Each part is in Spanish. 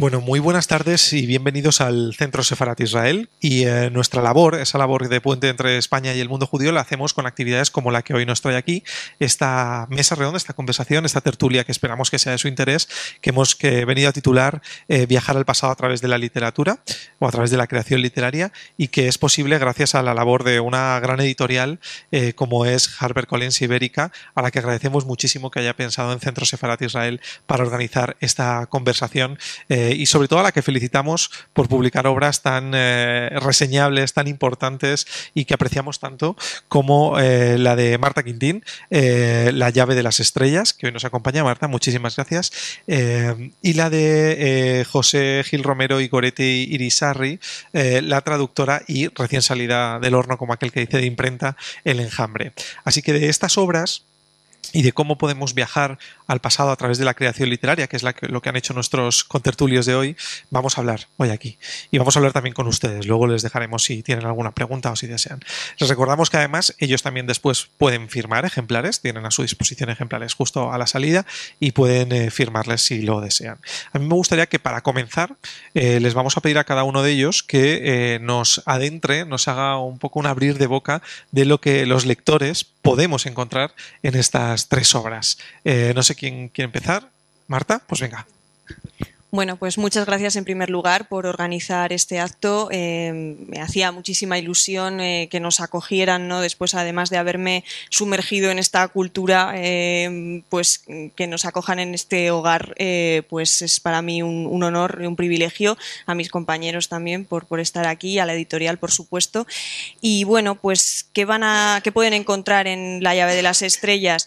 Bueno, muy buenas tardes y bienvenidos al Centro Sefarat Israel. Y eh, nuestra labor, esa labor de puente entre España y el mundo judío, la hacemos con actividades como la que hoy nos trae aquí, esta mesa redonda, esta conversación, esta tertulia que esperamos que sea de su interés, que hemos que venido a titular eh, Viajar al pasado a través de la literatura o a través de la creación literaria y que es posible gracias a la labor de una gran editorial eh, como es HarperCollins Ibérica, a la que agradecemos muchísimo que haya pensado en Centro Sefarat Israel para organizar esta conversación y sobre todo a la que felicitamos por publicar obras tan eh, reseñables, tan importantes y que apreciamos tanto como eh, la de Marta Quintín, eh, La llave de las estrellas, que hoy nos acompaña Marta, muchísimas gracias, y la de José Gil Romero y Goretti Irisarri, la traductora y recién salida del horno, como aquel que dice de imprenta, El enjambre. Así que de estas obras y de cómo podemos viajar al pasado a través de la creación literaria, que es lo que han hecho nuestros contertulios de hoy, vamos a hablar hoy aquí. Y vamos a hablar también con ustedes. Luego les dejaremos si tienen alguna pregunta o si desean. Les recordamos que además ellos también después pueden firmar ejemplares, tienen a su disposición ejemplares justo a la salida y pueden eh, firmarles si lo desean. A mí me gustaría que para comenzar eh, les vamos a pedir a cada uno de ellos que eh, nos adentre, nos haga un poco un abrir de boca de lo que los lectores podemos encontrar en estas tres obras. no sé quién quiere empezar. Marta, pues venga. Bueno, pues muchas gracias en primer lugar por organizar este acto. Eh, me hacía muchísima ilusión eh, que nos acogieran, ¿no? Después, además de haberme sumergido en esta cultura, eh, pues que nos acojan en este hogar, pues es para mí un, honor y un privilegio. A mis compañeros también por, por estar aquí, a la editorial, por supuesto. Y bueno, pues ¿qué van a, qué pueden encontrar en la llave de las estrellas?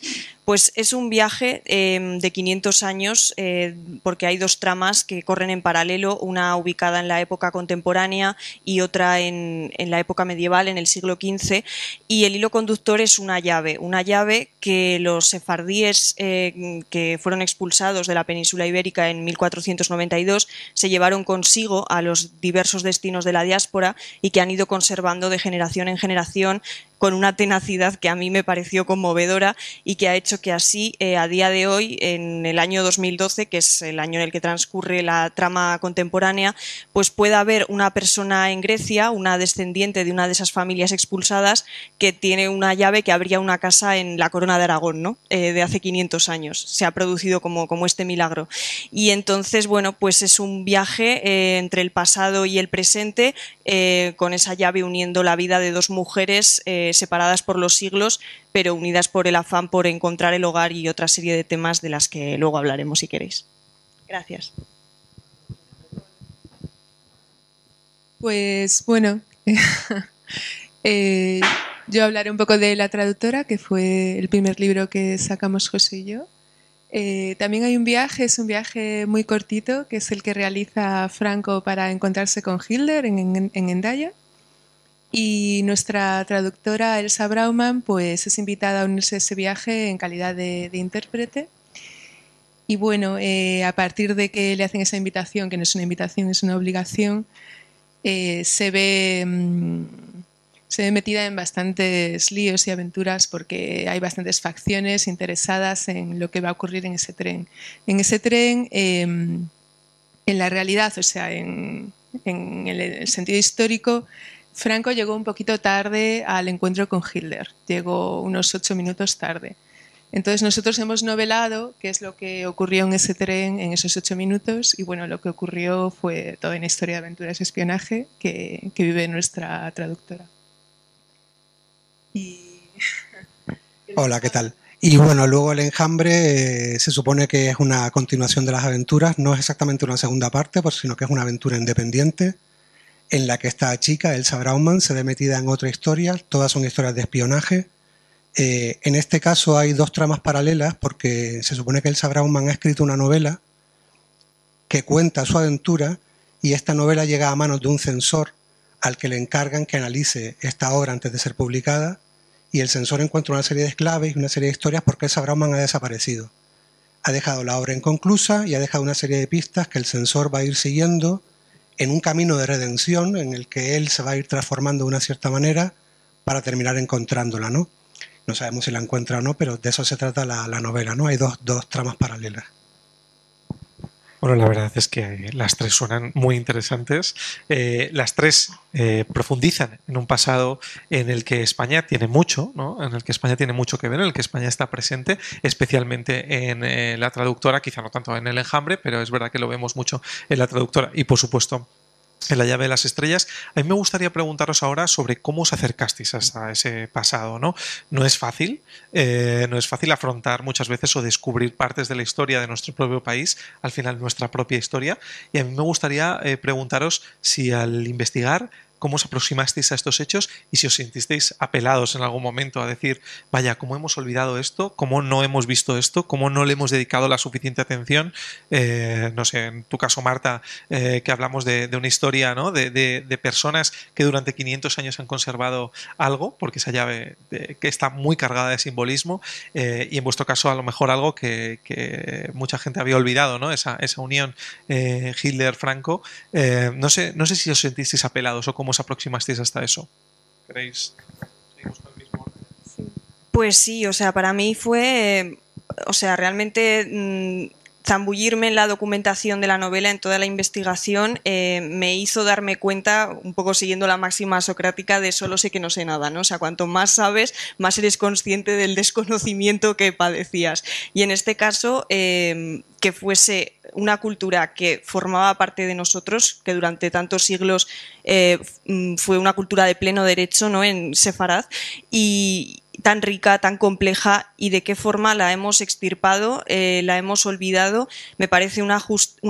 Pues es un viaje em, de 500 años eh, porque hay dos tramas que corren en paralelo, una ubicada en la época contemporánea y otra en, la época medieval, en el siglo XV, y el hilo conductor es una llave, una llave que los sefardíes eh, que fueron expulsados de la península ibérica en 1492 se llevaron consigo a los diversos destinos de la diáspora y que han ido conservando de generación en generación con una tenacidad que a mí me pareció conmovedora y que ha hecho que así, eh, a día de hoy, en el año 2012, que es el año en el que transcurre la trama contemporánea, pues pueda haber una persona en Grecia, una descendiente de una de esas familias expulsadas, que tiene una llave que abría una casa en la corona de Aragón, ¿no? Eh, de hace 500 años. Se ha producido como, como este milagro. Y entonces, bueno, pues es un viaje eh, entre el pasado y el presente, con esa llave uniendo la vida de dos mujeres separadas por los siglos, pero unidas por el afán por encontrar el hogar y otra serie de temas de las que luego hablaremos si queréis. Gracias. Pues bueno, eh, yo hablaré un poco de La traductora, que fue el primer libro que sacamos José y yo. Eh, también hay un viaje, es un viaje muy cortito, que es el que realiza Franco para encontrarse con Hitler en, en, en Endaya. Y nuestra traductora Elsa Brauman pues, es invitada a unirse a ese viaje en calidad de, intérprete. Y bueno, eh, a partir de que le hacen esa invitación, que no es una invitación, es una obligación, eh, se, ve, mm, se ve metida en bastantes líos y aventuras porque hay bastantes facciones interesadas en lo que va a ocurrir en ese tren. En ese tren, em, en la realidad, o sea, en, en el sentido histórico, Franco llegó un poquito tarde al encuentro con Hitler, llegó unos ocho minutos tarde. Entonces nosotros hemos novelado qué es lo que ocurrió en ese tren en esos ocho minutos y bueno, lo que ocurrió fue toda una historia de aventuras y espionaje que, vive nuestra traductora. Hola, ¿qué tal? Y bueno, luego el enjambre eh, se supone que es una continuación de las aventuras, no es exactamente una segunda parte, sino que es una aventura independiente en la que esta chica, Elsa Brauman, se ve metida en otra historia, todas son historias de espionaje. Eh, en este caso hay dos tramas paralelas porque se supone que Elsa Brauman ha escrito una novela que cuenta su aventura y esta novela llega a manos de un censor al que le encargan que analice esta obra antes de ser publicada y el censor encuentra una serie de claves y una serie de historias porque Elsa Brauman ha desaparecido. ha dejado la obra inconclusa y ha dejado una serie de pistas que el censor va a ir siguiendo en un camino de redención en el que él se va a ir transformando de una cierta manera para terminar encontrándola, ¿no? No sabemos si la encuentra o no, pero de eso se trata la, novela, ¿no? Hay dos, dos tramas paralelas. Bueno, la verdad es que las tres suenan muy interesantes. Eh, las tres eh, profundizan en un pasado en el que España tiene mucho, ¿no? en el que España tiene mucho que ver, en el que España está presente, especialmente en eh, la traductora, quizá no tanto en el enjambre, pero es verdad que lo vemos mucho en la traductora y por supuesto en la llave de las estrellas. A mí me gustaría preguntaros ahora sobre cómo os acercasteis hasta ese pasado, ¿no? No es fácil, eh, no es fácil afrontar muchas veces o descubrir partes de la historia de nuestro propio país, al final nuestra propia historia. Y a mí me gustaría eh, preguntaros si al investigar cómo os aproximasteis a estos hechos y si os sentisteis apelados en algún momento a decir, vaya, ¿cómo hemos olvidado esto? ¿Cómo no hemos visto esto? ¿Cómo no le hemos dedicado la suficiente atención? Eh, no sé, en tu caso, Marta, eh, que hablamos de, una historia ¿no? de, personas que durante 500 años han conservado algo, porque esa llave que está muy cargada de simbolismo, eh, y en vuestro caso a lo mejor algo que, mucha gente había olvidado, ¿no? esa, esa unión Hitler-Franco. no, sé, no sé si os sentisteis apelados o cómo os aproximasteis hasta eso? ¿Queréis? Pues sí, o sea, para mí fue, o sea, realmente mm, zambullirme en la documentación de la novela, en toda la investigación, eh, me hizo darme cuenta, un poco siguiendo la máxima socrática, de solo sé que no sé nada, ¿no? O sea, cuanto más sabes, más eres consciente del desconocimiento que padecías. Y en este caso, eh, que fuese una cultura que formaba parte de nosotros, que durante tantos siglos eh, mm, fue una cultura de pleno derecho ¿no? en Sefarad, y, tan rica, tan compleja y de qué forma la hemos extirpado, eh, la hemos olvidado, me parece una,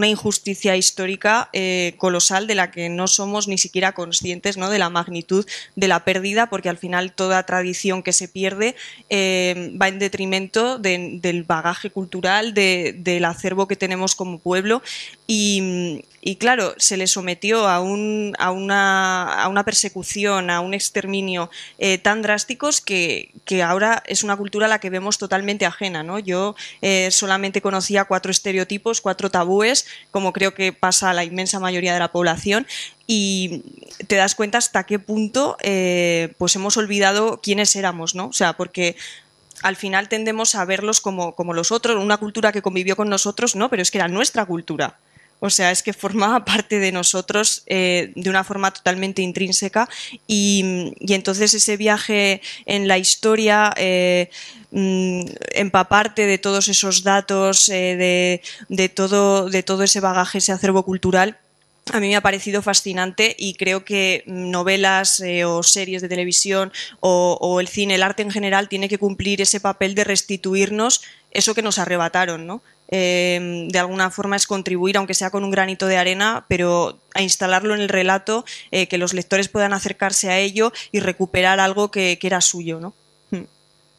injusticia histórica eh, colosal de la que no somos ni siquiera conscientes ¿no? de la magnitud de la pérdida, porque al final toda tradición que se pierde eh, va en detrimento del bagaje cultural, del acervo que tenemos como pueblo y, claro, se le sometió a, un, a, una, persecución, a un exterminio tan drásticos que, que, ahora es una cultura a la que vemos totalmente ajena. ¿no? Yo eh, solamente conocía cuatro estereotipos, cuatro tabúes, como creo que pasa a la inmensa mayoría de la población, y te das cuenta hasta qué punto eh, pues hemos olvidado quiénes éramos, ¿no? O sea, porque al final tendemos a verlos como, como los otros, una cultura que convivió con nosotros, no, pero es que era nuestra cultura. O sea, es que formaba parte de nosotros eh, de una forma totalmente intrínseca y, entonces ese viaje en la historia, eh, mm, empaparte de todos esos datos, eh, de, todo, ese bagaje, ese acervo cultural, a mí me ha parecido fascinante y creo que novelas o series de televisión o, o, el cine, el arte en general, tiene que cumplir ese papel de restituirnos eso que nos arrebataron, ¿no? Em, de alguna forma es contribuir, aunque sea con un granito de arena, pero a instalarlo en el relato, eh, que los lectores puedan acercarse a ello y recuperar algo que, que era suyo, ¿no?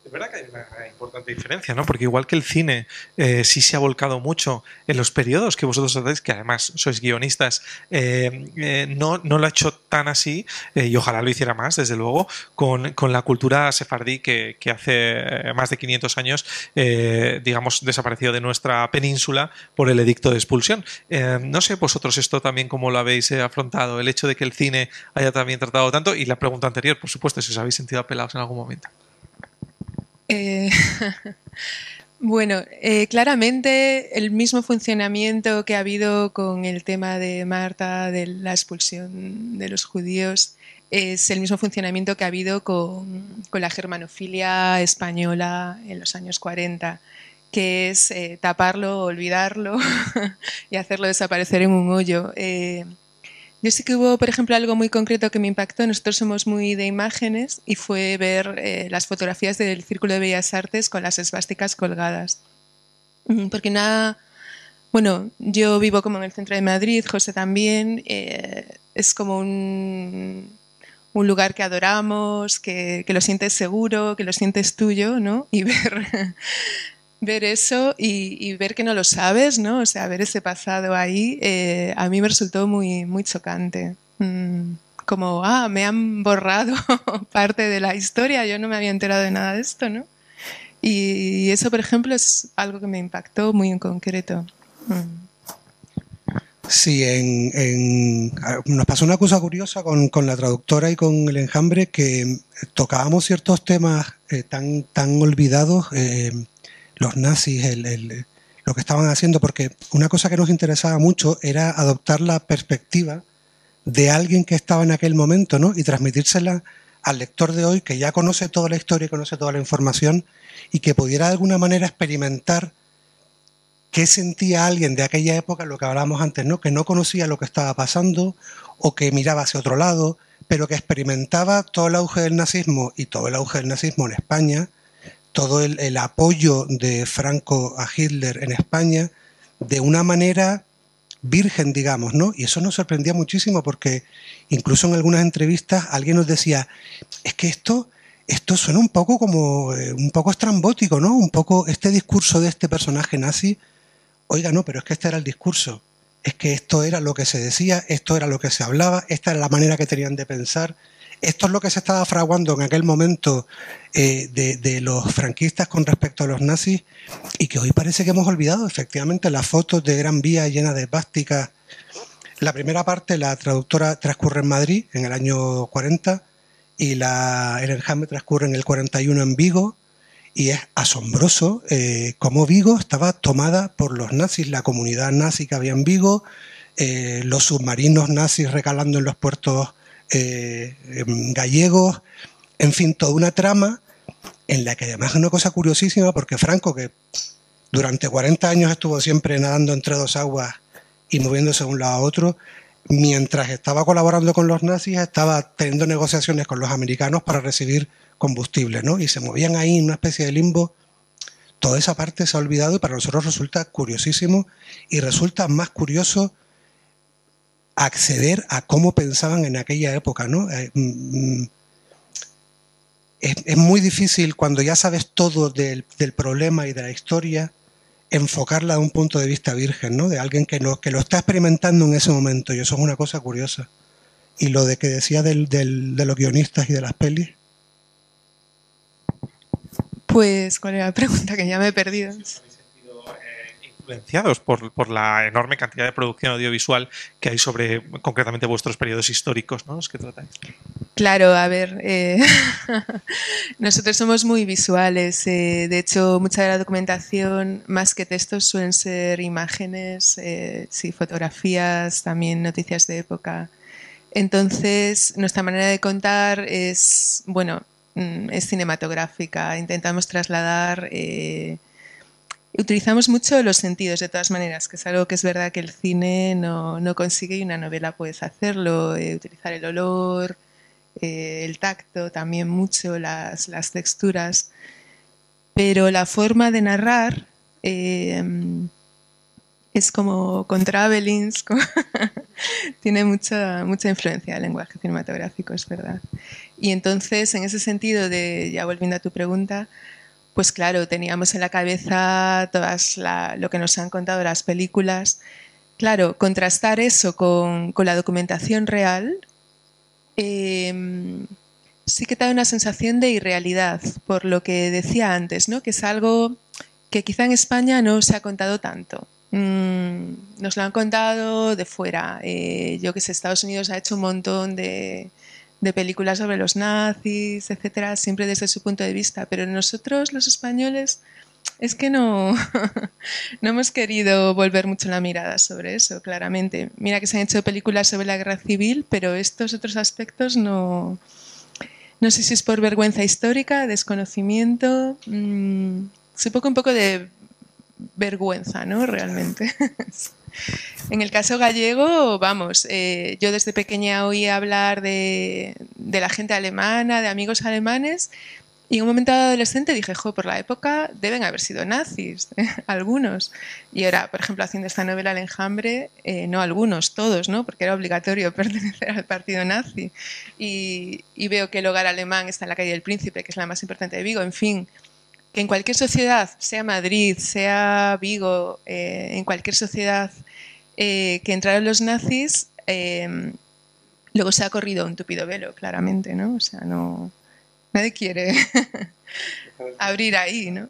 Es verdad que hay una importante diferencia, ¿no? Porque igual que el cine eh, sí se ha volcado mucho en los periodos que vosotros hacéis, que además sois guionistas, eh, eh, no, no, lo ha hecho tan así, y ojalá lo hiciera más, desde luego, con, con la cultura sefardí que, que, hace más de 500 años, digamos, desapareció de nuestra península por el edicto de expulsión. no sé vosotros esto también cómo lo habéis afrontado, el hecho de que el cine haya también tratado tanto, y la pregunta anterior, por supuesto, si os habéis sentido apelados en algún momento. Eh, bueno, eh, claramente el mismo funcionamiento que ha habido con el tema de Marta, de la expulsión de los judíos, es el mismo funcionamiento que ha habido con, la germanofilia española en los años 40, que es eh, taparlo, olvidarlo y hacerlo desaparecer en un hoyo. Yo sé que hubo, por ejemplo, algo muy concreto que me impactó. Nosotros somos muy de imágenes y fue ver eh, las fotografías del Círculo de Bellas Artes con las esvásticas colgadas. Mm, porque nada. Bueno, yo vivo como en el centro de Madrid, José también. Eh, es como un, lugar que adoramos, que, lo sientes seguro, que lo sientes tuyo, ¿no? Y ver ver eso y, ver que no lo sabes, ¿no? O sea, ver ese pasado ahí, eh, a mí me resultó muy, muy chocante. Mm, como, ah, me han borrado parte de la historia, yo no me había enterado de nada de esto, ¿no? Y eso, por ejemplo, es algo que me impactó muy en concreto. Mm. Sí, en, nos pasó una cosa curiosa con, la traductora y con el enjambre que tocábamos ciertos temas eh, tan, tan olvidados, eh, los nazis, lo que estaban haciendo, porque una cosa que nos interesaba mucho era adoptar la perspectiva de alguien que estaba en aquel momento ¿no? y transmitírsela al lector de hoy que ya conoce toda la historia y conoce toda la información y que pudiera de alguna manera experimentar qué sentía alguien de aquella época, lo que hablábamos antes, ¿no? que no conocía lo que estaba pasando o que miraba hacia otro lado, pero que experimentaba todo el auge del nazismo y todo el auge del nazismo en España, todo el, apoyo de Franco a Hitler en España, de una manera virgen, digamos, ¿no? Y eso nos sorprendía muchísimo porque incluso en algunas entrevistas alguien nos decía, es que esto, esto suena un poco como, eh, un poco estrambótico, ¿no? Un poco este discurso de este personaje nazi, oiga, no, pero es que este era el discurso, es que esto era lo que se decía, esto era lo que se hablaba, esta era la manera que tenían de pensar, esto es lo que se estaba fraguando en aquel momento eh, de, los franquistas con respecto a los nazis y que hoy parece que hemos olvidado. Efectivamente, las fotos de Gran Vía llena de plásticas. La primera parte, la traductora transcurre en Madrid en el año 40 y la, el enjambre transcurre en el 41 en Vigo y es asombroso eh, cómo Vigo estaba tomada por los nazis, la comunidad nazi que había en Vigo, eh, los submarinos nazis recalando en los puertos eh, em, gallegos, en fin, toda una trama en la que además es una cosa curiosísima porque Franco, que durante 40 años estuvo siempre nadando entre dos aguas y moviéndose de un lado a otro, mientras estaba colaborando con los nazis, estaba teniendo negociaciones con los americanos para recibir combustible, ¿no? Y se movían ahí en una especie de limbo. Toda esa parte se ha olvidado y para nosotros resulta curiosísimo y resulta más curioso acceder a cómo pensaban en aquella época, ¿no? Eh, mm, mm, es, muy difícil cuando ya sabes todo del, problema y de la historia enfocarla de un punto de vista virgen, ¿no? De alguien que, que lo está experimentando en ese momento y eso es una cosa curiosa. Y lo de que decía del, de los guionistas y de las pelis. Pues, ¿cuál era la pregunta? Que ya me he perdido influenciados por, la enorme cantidad de producción audiovisual que hay sobre concretamente vuestros periodos históricos, ¿no? Los que tratáis. Claro, a ver, eh, nosotros somos muy visuales. Eh, de hecho, mucha de la documentación, más que textos, suelen ser imágenes, eh, sí, fotografías, también noticias de época. Entonces, nuestra manera de contar es, bueno, mm, es cinematográfica. Intentamos trasladar Utilizamos mucho los sentidos de todas maneras, que es algo que es verdad que el cine no, no consigue y una novela puedes hacerlo, eh, utilizar el olor, eh, el tacto, también mucho las, las, texturas, pero la forma de narrar eh, es como con travelings, tiene mucha, mucha influencia del lenguaje cinematográfico, es verdad. Y entonces, en ese sentido de, ya volviendo a tu pregunta, pues claro, teníamos en la cabeza todas lo que nos han contado las películas. Claro, contrastar eso con, la documentación real em, sí que da una sensación de irrealidad, por lo que decía antes, ¿no? que es algo que quizá en España no se ha contado tanto. Mm, nos lo han contado de fuera. Eh, yo que sé, Estados Unidos ha hecho un montón de, de películas sobre los nazis, etcétera, siempre desde su punto de vista. Pero nosotros, los españoles, es que no, no hemos querido volver mucho la mirada sobre eso, claramente. Mira que se han hecho películas sobre la guerra civil, pero estos otros aspectos no. No sé si es por vergüenza histórica, desconocimiento. Mmm, supongo un poco de vergüenza, ¿no? Realmente. En el caso gallego, vamos, eh, yo desde pequeña oí hablar de, la gente alemana, de amigos alemanes, y en un momento adolescente dije, jo, por la época deben haber sido nazis, algunos. Y ahora, por ejemplo, haciendo esta novela El enjambre, eh, no algunos, todos, ¿no? Porque era obligatorio pertenecer al partido nazi. Y, veo que el hogar alemán está en la calle del Príncipe, que es la más importante de Vigo, en fin que en cualquier sociedad, sea Madrid, sea Vigo, eh, en cualquier sociedad eh, que entraron los nazis, eh, luego se ha corrido un tupido velo, claramente, ¿no? O sea, no, Nadie quiere abrir ahí, ¿no?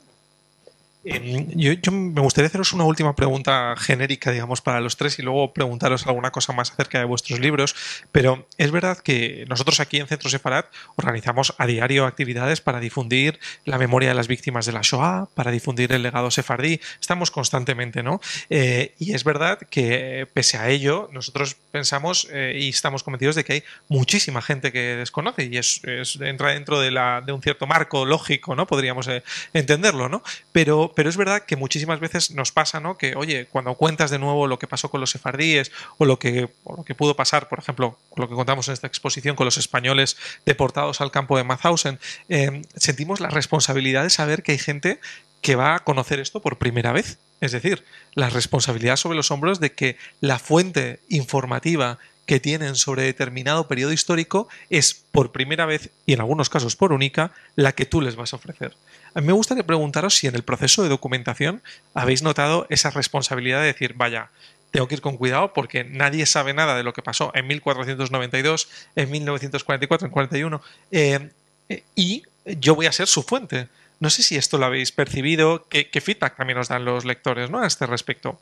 Em, yo, me gustaría haceros una última pregunta genérica, digamos, para los tres y luego preguntaros alguna cosa más acerca de vuestros libros. Pero es verdad que nosotros aquí en Centro Separat organizamos a diario actividades para difundir la memoria de las víctimas de la Shoah, para difundir el legado sefardí. Estamos constantemente, ¿no? Eh, y es verdad que pese a ello, nosotros pensamos eh, y estamos convencidos de que hay muchísima gente que desconoce y es, entra dentro de, la, de, un cierto marco lógico, ¿no? Podríamos eh, entenderlo, ¿no? Pero pero, es verdad que muchísimas veces nos pasa, ¿no? Que, oye, cuando cuentas de nuevo lo que pasó con los sefardíes o lo que, pudo pasar, por ejemplo, lo que contamos en esta exposición con los españoles deportados al campo de Mauthausen, eh, sentimos la responsabilidad de saber que hay gente que va a conocer esto por primera vez. Es decir, la responsabilidad sobre los hombros de que la fuente informativa que tienen sobre determinado periodo histórico es por primera vez y en algunos casos por única la que tú les vas a ofrecer. A mí me gustaría preguntaros si en el proceso de documentación habéis notado esa responsabilidad de decir, vaya, tengo que ir con cuidado porque nadie sabe nada de lo que pasó en 1492, en 1944, en 41, eh, eh, y yo voy a ser su fuente. No sé si esto lo habéis percibido, qué, feedback también nos dan los lectores ¿no? a este respecto.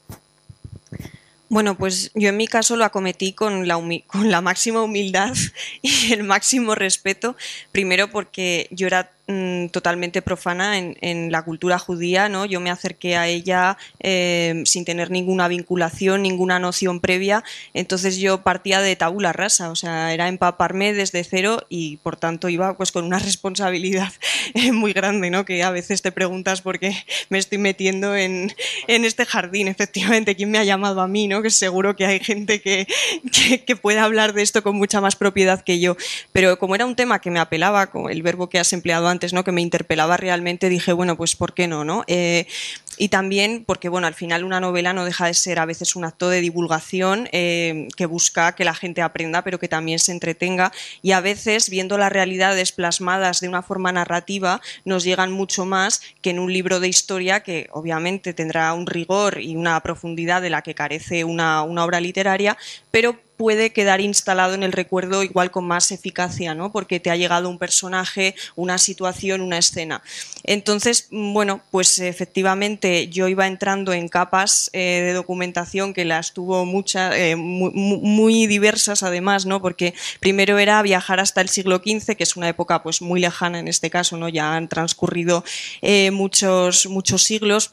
Bueno, pues yo en mi caso lo acometí con la, con la máxima humildad y el máximo respeto, primero porque yo era Mm, totalmente profana en, la cultura judía, ¿no? Yo me acerqué a ella eh, sin tener ninguna vinculación, ninguna noción previa, entonces yo partía de tabula rasa, o sea, era empaparme desde cero y por tanto iba pues con una responsabilidad muy grande, ¿no? Que a veces te preguntas por qué me estoy metiendo en, este jardín, efectivamente, ¿quién me ha llamado a mí, ¿no? Que seguro que hay gente que, que, que puede hablar de esto con mucha más propiedad que yo, pero como era un tema que me apelaba, con el verbo que has empleado antes, ¿no? que me interpelaba realmente, dije, bueno, pues ¿por qué no? no? Eh, y también porque, bueno, al final una novela no deja de ser a veces un acto de divulgación eh, que busca que la gente aprenda, pero que también se entretenga. Y a veces, viendo las realidades plasmadas de una forma narrativa, nos llegan mucho más que en un libro de historia que obviamente tendrá un rigor y una profundidad de la que carece una, una obra literaria, pero puede quedar instalado en el recuerdo igual con más eficacia, ¿no? Porque te ha llegado un personaje, una situación, una escena. Entonces, bueno, pues efectivamente yo iba entrando en capas eh, de documentación que las tuvo muchas, eh, muy, diversas además, ¿no? Porque primero era viajar hasta el siglo XV, que es una época pues muy lejana en este caso, ¿no? Ya han transcurrido eh, muchos, muchos siglos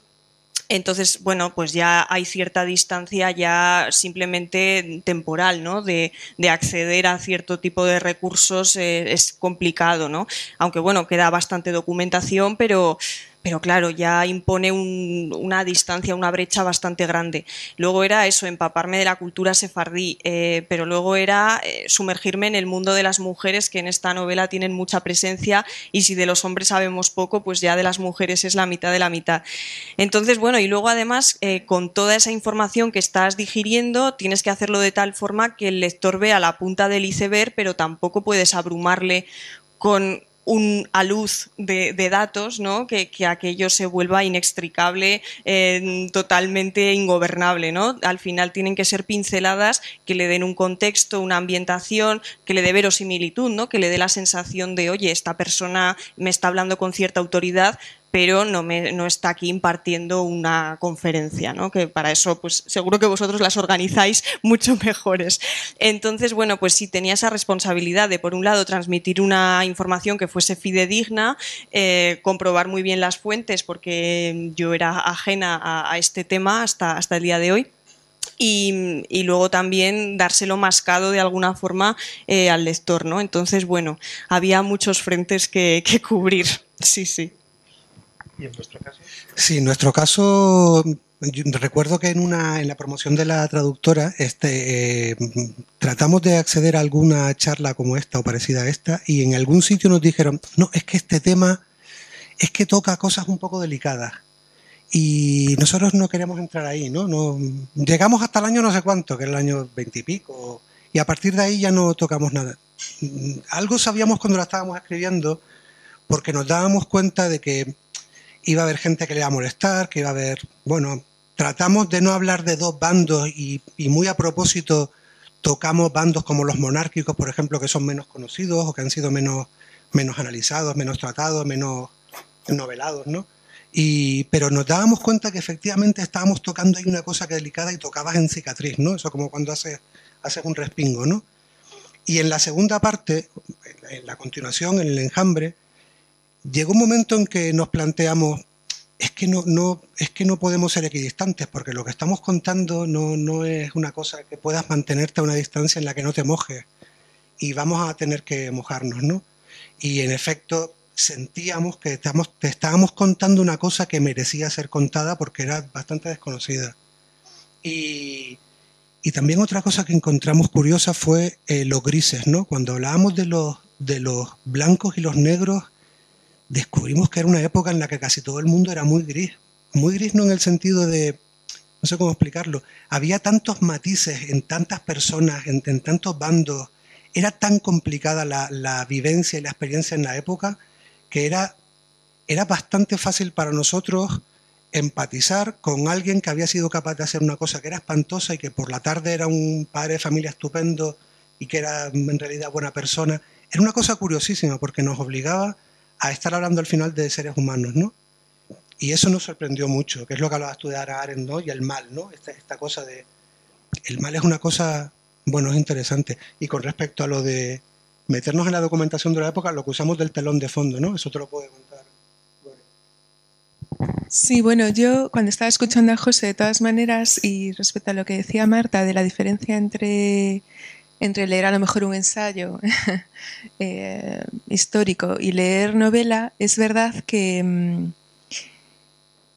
entonces, bueno, pues ya hay cierta distancia ya simplemente temporal, ¿no? De, acceder a cierto tipo de recursos eh, es complicado, ¿no? Aunque, bueno, queda bastante documentación, pero, pero claro, ya impone una distancia, una brecha bastante grande. Luego era eso, empaparme de la cultura sefardí, eh, pero luego era eh, sumergirme en el mundo de las mujeres, que en esta novela tienen mucha presencia, y si de los hombres sabemos poco, pues ya de las mujeres es la mitad de la mitad. Entonces, bueno, y luego además, eh, con toda esa información que estás digiriendo, tienes que hacerlo de tal forma que el lector vea la punta del iceberg, pero tampoco puedes abrumarle con un, a luz de, datos, ¿no? que, aquello se vuelva inextricable, eh, totalmente ingobernable. ¿no? Al final tienen que ser pinceladas que le den un contexto, una ambientación, que le dé verosimilitud, que le dé la sensación de, oye, esta persona me está hablando con cierta autoridad, pero no, me, no está aquí impartiendo una conferencia, ¿no? que para eso pues seguro que vosotros las organizáis mucho mejores. Entonces, bueno, pues sí tenía esa responsabilidad de, por un lado, transmitir una información que fuese fidedigna, eh, comprobar muy bien las fuentes, porque yo era ajena a, este tema hasta, hasta el día de hoy. Y, luego también dárselo mascado de alguna forma eh, al lector, ¿no? Entonces, bueno, había muchos frentes que, que cubrir. Sí, sí. ¿Y en nuestro caso? Sí, en nuestro caso, recuerdo que en, una, en la promoción de la traductora este, eh, tratamos de acceder a alguna charla como esta o parecida a esta y en algún sitio nos dijeron, no, es que este tema es que toca cosas un poco delicadas. Y nosotros no queremos entrar ahí, ¿no? no llegamos hasta el año no sé cuánto, que es el año veintipico, y, y a partir de ahí ya no tocamos nada. Algo sabíamos cuando la estábamos escribiendo, porque nos dábamos cuenta de que iba a haber gente que le iba a molestar, que iba a haber, bueno, tratamos de no hablar de dos bandos y, muy a propósito tocamos bandos como los monárquicos, por ejemplo, que son menos conocidos o que han sido menos menos analizados, menos tratados, menos novelados, ¿no? Y, pero nos dábamos cuenta que efectivamente estábamos tocando ahí una cosa que delicada y tocabas en cicatriz, ¿no? Eso como cuando haces, haces un respingo, ¿no? Y en la segunda parte, en la continuación, en el enjambre, llegó un momento en que nos planteamos, es que no, no, es que no podemos ser equidistantes, porque lo que estamos contando no, no es una cosa que puedas mantenerte a una distancia en la que no te mojes. Y vamos a tener que mojarnos, ¿no? Y en efecto, sentíamos que estamos, te estábamos contando una cosa que merecía ser contada porque era bastante desconocida. Y, y también otra cosa que encontramos curiosa fue eh, los grises, ¿no? Cuando hablábamos de los, de los blancos y los negros, descubrimos que era una época en la que casi todo el mundo era muy gris. Muy gris no en el sentido de, no sé cómo explicarlo, había tantos matices en tantas personas, en, en tantos bandos, era tan complicada la, la, vivencia y la experiencia en la época que era, era bastante fácil para nosotros empatizar con alguien que había sido capaz de hacer una cosa que era espantosa y que por la tarde era un padre de familia estupendo y que era en realidad buena persona. Era una cosa curiosísima porque nos obligaba a estar hablando al final de seres humanos, ¿no? Y eso nos sorprendió mucho, que es lo que hablabas tú de Arendt, ¿no? Y el mal, ¿no? Esta, esta cosa de... El mal es una cosa, bueno, es interesante. Y con respecto a lo de meternos en la documentación de la época, lo que usamos del telón de fondo, ¿no? Eso te lo puede contar. Sí, bueno, yo cuando estaba escuchando a José, de todas maneras, y respecto a lo que decía Marta, de la diferencia entre, entre leer a lo mejor un ensayo eh, histórico y leer novela, es verdad que,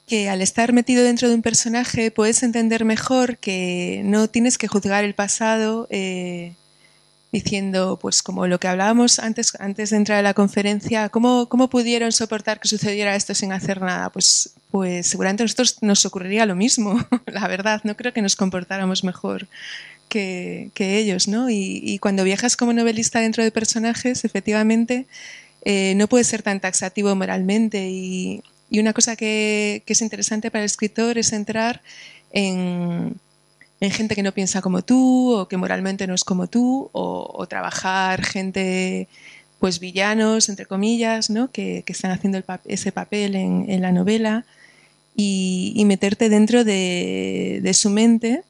que al estar metido dentro de un personaje puedes entender mejor que no tienes que juzgar el pasado. Eh, diciendo, pues como lo que hablábamos antes, antes de entrar a la conferencia, ¿cómo, ¿cómo pudieron soportar que sucediera esto sin hacer nada? Pues, pues seguramente a nosotros nos ocurriría lo mismo, la verdad, no creo que nos comportáramos mejor que, ellos, ¿no? Y, cuando viajas como novelista dentro de personajes, efectivamente, eh, no puedes ser tan taxativo moralmente y, una cosa que, es interesante para el escritor es entrar en en gente que no piensa como tú o que moralmente no es como tú o, trabajar gente pues villanos entre comillas ¿no? que, están haciendo ese papel en, la novela y, meterte dentro de, de, su mente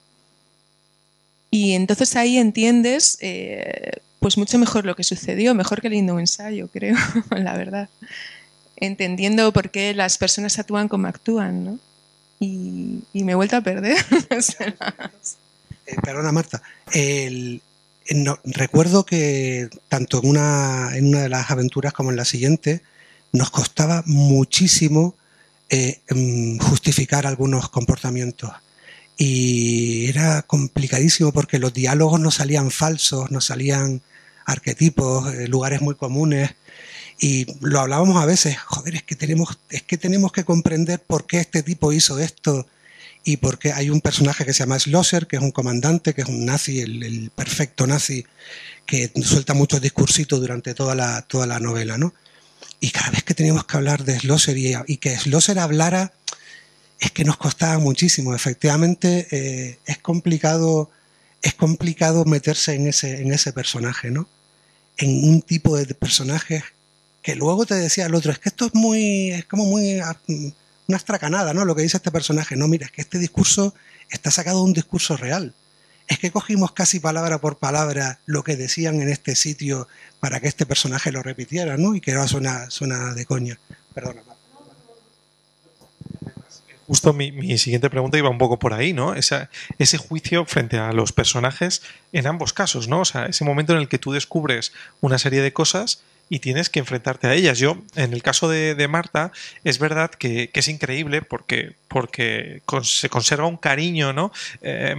y entonces ahí entiendes eh, pues mucho mejor lo que sucedió mejor que leyendo un ensayo creo la verdad entendiendo por qué las personas actúan como actúan ¿no? y, me he vuelto a perder. eh, perdona, Marta. El, no, recuerdo que tanto en una, en una de las aventuras como en la siguiente nos costaba muchísimo eh, justificar algunos comportamientos. Y era complicadísimo porque los diálogos no salían falsos, no salían arquetipos, eh, lugares muy comunes. Y lo hablábamos a veces, joder, es que tenemos, es que tenemos que comprender por qué este tipo hizo esto y por qué hay un personaje que se llama Schlosser, que es un comandante, que es un nazi, el, perfecto nazi, que suelta muchos discursitos durante toda la, toda la novela, ¿no? Y cada vez que teníamos que hablar de Schlosser y, y que Schlosser hablara, es que nos costaba muchísimo. Efectivamente, eh, es complicado, es complicado meterse en ese, en ese personaje, ¿no? En un tipo de personajes que luego te decía el otro, es que esto es muy, es como muy una astracanada, ¿no? Lo que dice este personaje, no, mira, es que este discurso está sacado de un discurso real. Es que cogimos casi palabra por palabra lo que decían en este sitio para que este personaje lo repitiera, ¿no? Y que ahora suena, suena de coña. Perdona. Justo mi, mi, siguiente pregunta iba un poco por ahí, ¿no? Esa, ese juicio frente a los personajes en ambos casos, ¿no? O sea, ese momento en el que tú descubres una serie de cosas y tienes que enfrentarte a ellas. Yo, en el caso de, de Marta, es verdad que, es increíble porque, porque se conserva un cariño, ¿no? Eh,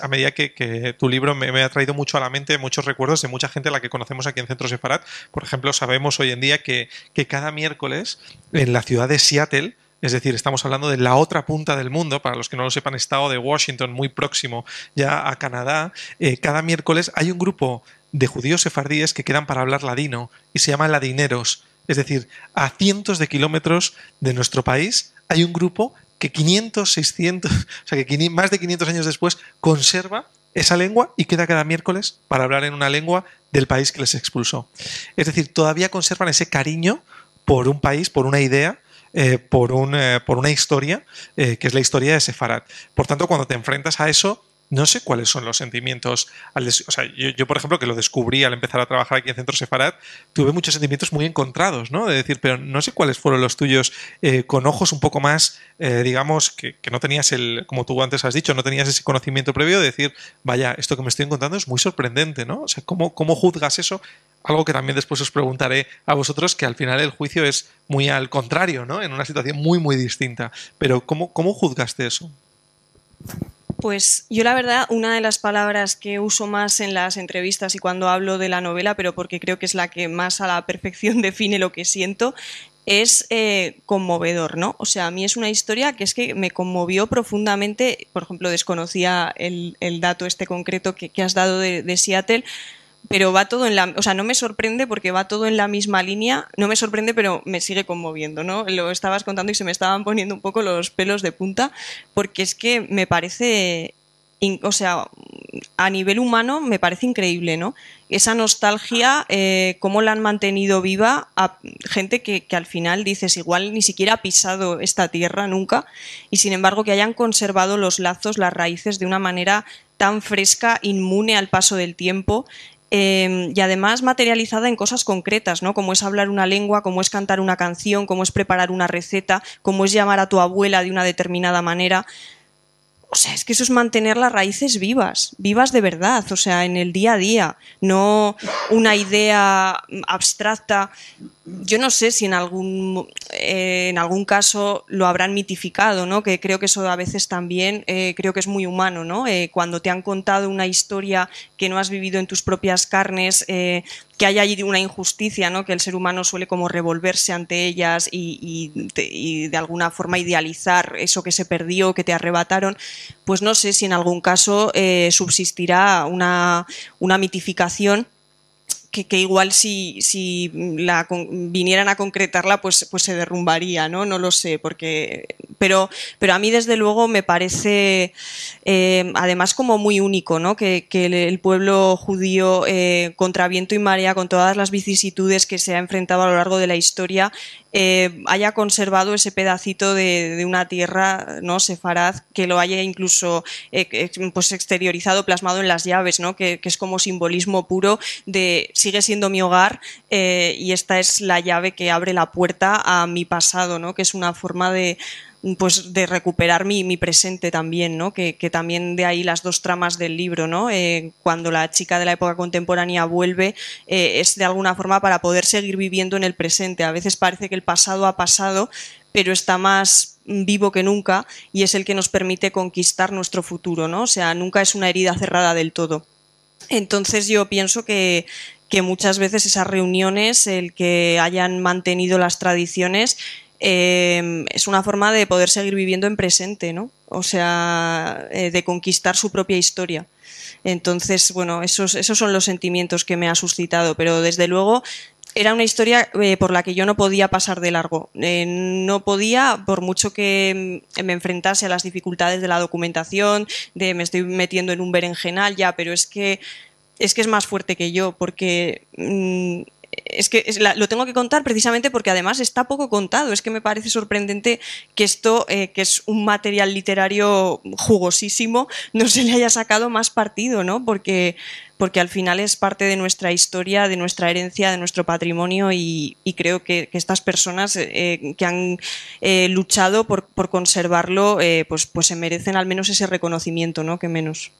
a medida que, que tu libro me, me, ha traído mucho a la mente muchos recuerdos de mucha gente a la que conocemos aquí en Centro Separat. Por ejemplo, sabemos hoy en día que, que cada miércoles en la ciudad de Seattle, es decir, estamos hablando de la otra punta del mundo, para los que no lo sepan, estado de Washington, muy próximo ya a Canadá. Eh, cada miércoles hay un grupo de judíos sefardíes que quedan para hablar ladino y se llaman ladineros. Es decir, a cientos de kilómetros de nuestro país hay un grupo que 500, 600, o sea, que más de 500 años después conserva esa lengua y queda cada miércoles para hablar en una lengua del país que les expulsó. Es decir, todavía conservan ese cariño por un país, por una idea, eh, por, un, eh, por, una historia, eh, que es la historia de Sefarad. Por tanto, cuando te enfrentas a eso, no sé cuáles son los sentimientos. o sea, yo, por ejemplo, que lo descubrí al empezar a trabajar aquí en Centro Sefarad, tuve muchos sentimientos muy encontrados, ¿no? De decir, pero no sé cuáles fueron los tuyos eh, con ojos un poco más, eh, digamos, que, no tenías el, como tú antes has dicho, no tenías ese conocimiento previo de decir, vaya, esto que me estoy encontrando es muy sorprendente, ¿no? O sea, ¿cómo, cómo juzgas eso? Algo que también después os preguntaré a vosotros, que al final el juicio es muy al contrario, ¿no? En una situación muy, muy distinta. Pero ¿cómo, cómo juzgaste eso? Pues yo la verdad, una de las palabras que uso más en las entrevistas y cuando hablo de la novela, pero porque creo que es la que más a la perfección define lo que siento, es eh, conmovedor, ¿no? O sea, a mí es una historia que es que me conmovió profundamente. Por ejemplo, desconocía el, dato este concreto que, has dado de Seattle pero va todo en la, o sea, no me sorprende porque va todo en la misma línea, no me sorprende, pero me sigue conmoviendo, ¿no? Lo estabas contando y se me estaban poniendo un poco los pelos de punta, porque es que me parece, o sea, a nivel humano me parece increíble, ¿no? Esa nostalgia, eh, cómo la han mantenido viva a gente que, que, al final dices, igual ni siquiera ha pisado esta tierra nunca, y sin embargo que hayan conservado los lazos, las raíces de una manera tan fresca, inmune al paso del tiempo, Em, y además materializada en cosas concretas, ¿no? Como es hablar una lengua, como es cantar una canción, como es preparar una receta, como es llamar a tu abuela de una determinada manera. O sea, es que eso es mantener las raíces vivas, vivas de verdad, o sea, en el día a día, no una idea abstracta yo no sé si en algún, eh, en algún caso lo habrán mitificado, ¿no? que creo que eso a veces también eh, creo que es muy humano. ¿no? Eh, cuando te han contado una historia que no has vivido en tus propias carnes, que hay allí una injusticia, ¿no? que el ser humano suele como revolverse ante ellas y, de alguna forma idealizar eso que se perdió, que te arrebataron, pues no sé si en algún caso subsistirá una, una mitificación que, igual si, si la, vinieran a concretarla, pues, pues se derrumbaría, ¿no? No lo sé, porque. Pero, pero a mí, desde luego, me parece eh, además como muy único, ¿no? Que, el pueblo judío, eh, contra viento y marea, con todas las vicisitudes que se ha enfrentado a lo largo de la historia, eh, haya conservado ese pedacito de, una tierra, ¿no? Sefarad, que lo haya incluso eh, pues exteriorizado, plasmado en las llaves, ¿no? Que, es como simbolismo puro de sigue siendo mi hogar eh, y esta es la llave que abre la puerta a mi pasado, ¿no? Que es una forma de pues de recuperar mi, mi presente también, ¿no? Que, también de ahí las dos tramas del libro, ¿no? Eh, cuando la chica de la época contemporánea vuelve, eh, es de alguna forma para poder seguir viviendo en el presente. A veces parece que el pasado ha pasado, pero está más vivo que nunca y es el que nos permite conquistar nuestro futuro, ¿no? O sea, nunca es una herida cerrada del todo. Entonces yo pienso que, que muchas veces esas reuniones, el que hayan mantenido las tradiciones, Em, es una forma de poder seguir viviendo en presente, ¿no? O sea, eh, de conquistar su propia historia. Entonces, bueno, esos, esos son los sentimientos que me ha suscitado, pero desde luego era una historia eh, por la que yo no podía pasar de largo. Eh, no podía, por mucho que me enfrentase a las dificultades de la documentación, de me estoy metiendo en un berenjenal ya, pero es que es que es más fuerte que yo, porque mm, es que lo tengo que contar precisamente porque además está poco contado. Es que me parece sorprendente que esto, eh, que es un material literario jugosísimo, no se le haya sacado más partido, ¿no? Porque, porque al final es parte de nuestra historia, de nuestra herencia, de nuestro patrimonio y, creo que, estas personas eh, que han eh, luchado por, por conservarlo, pues, pues se merecen al menos ese reconocimiento, ¿no? Que menos.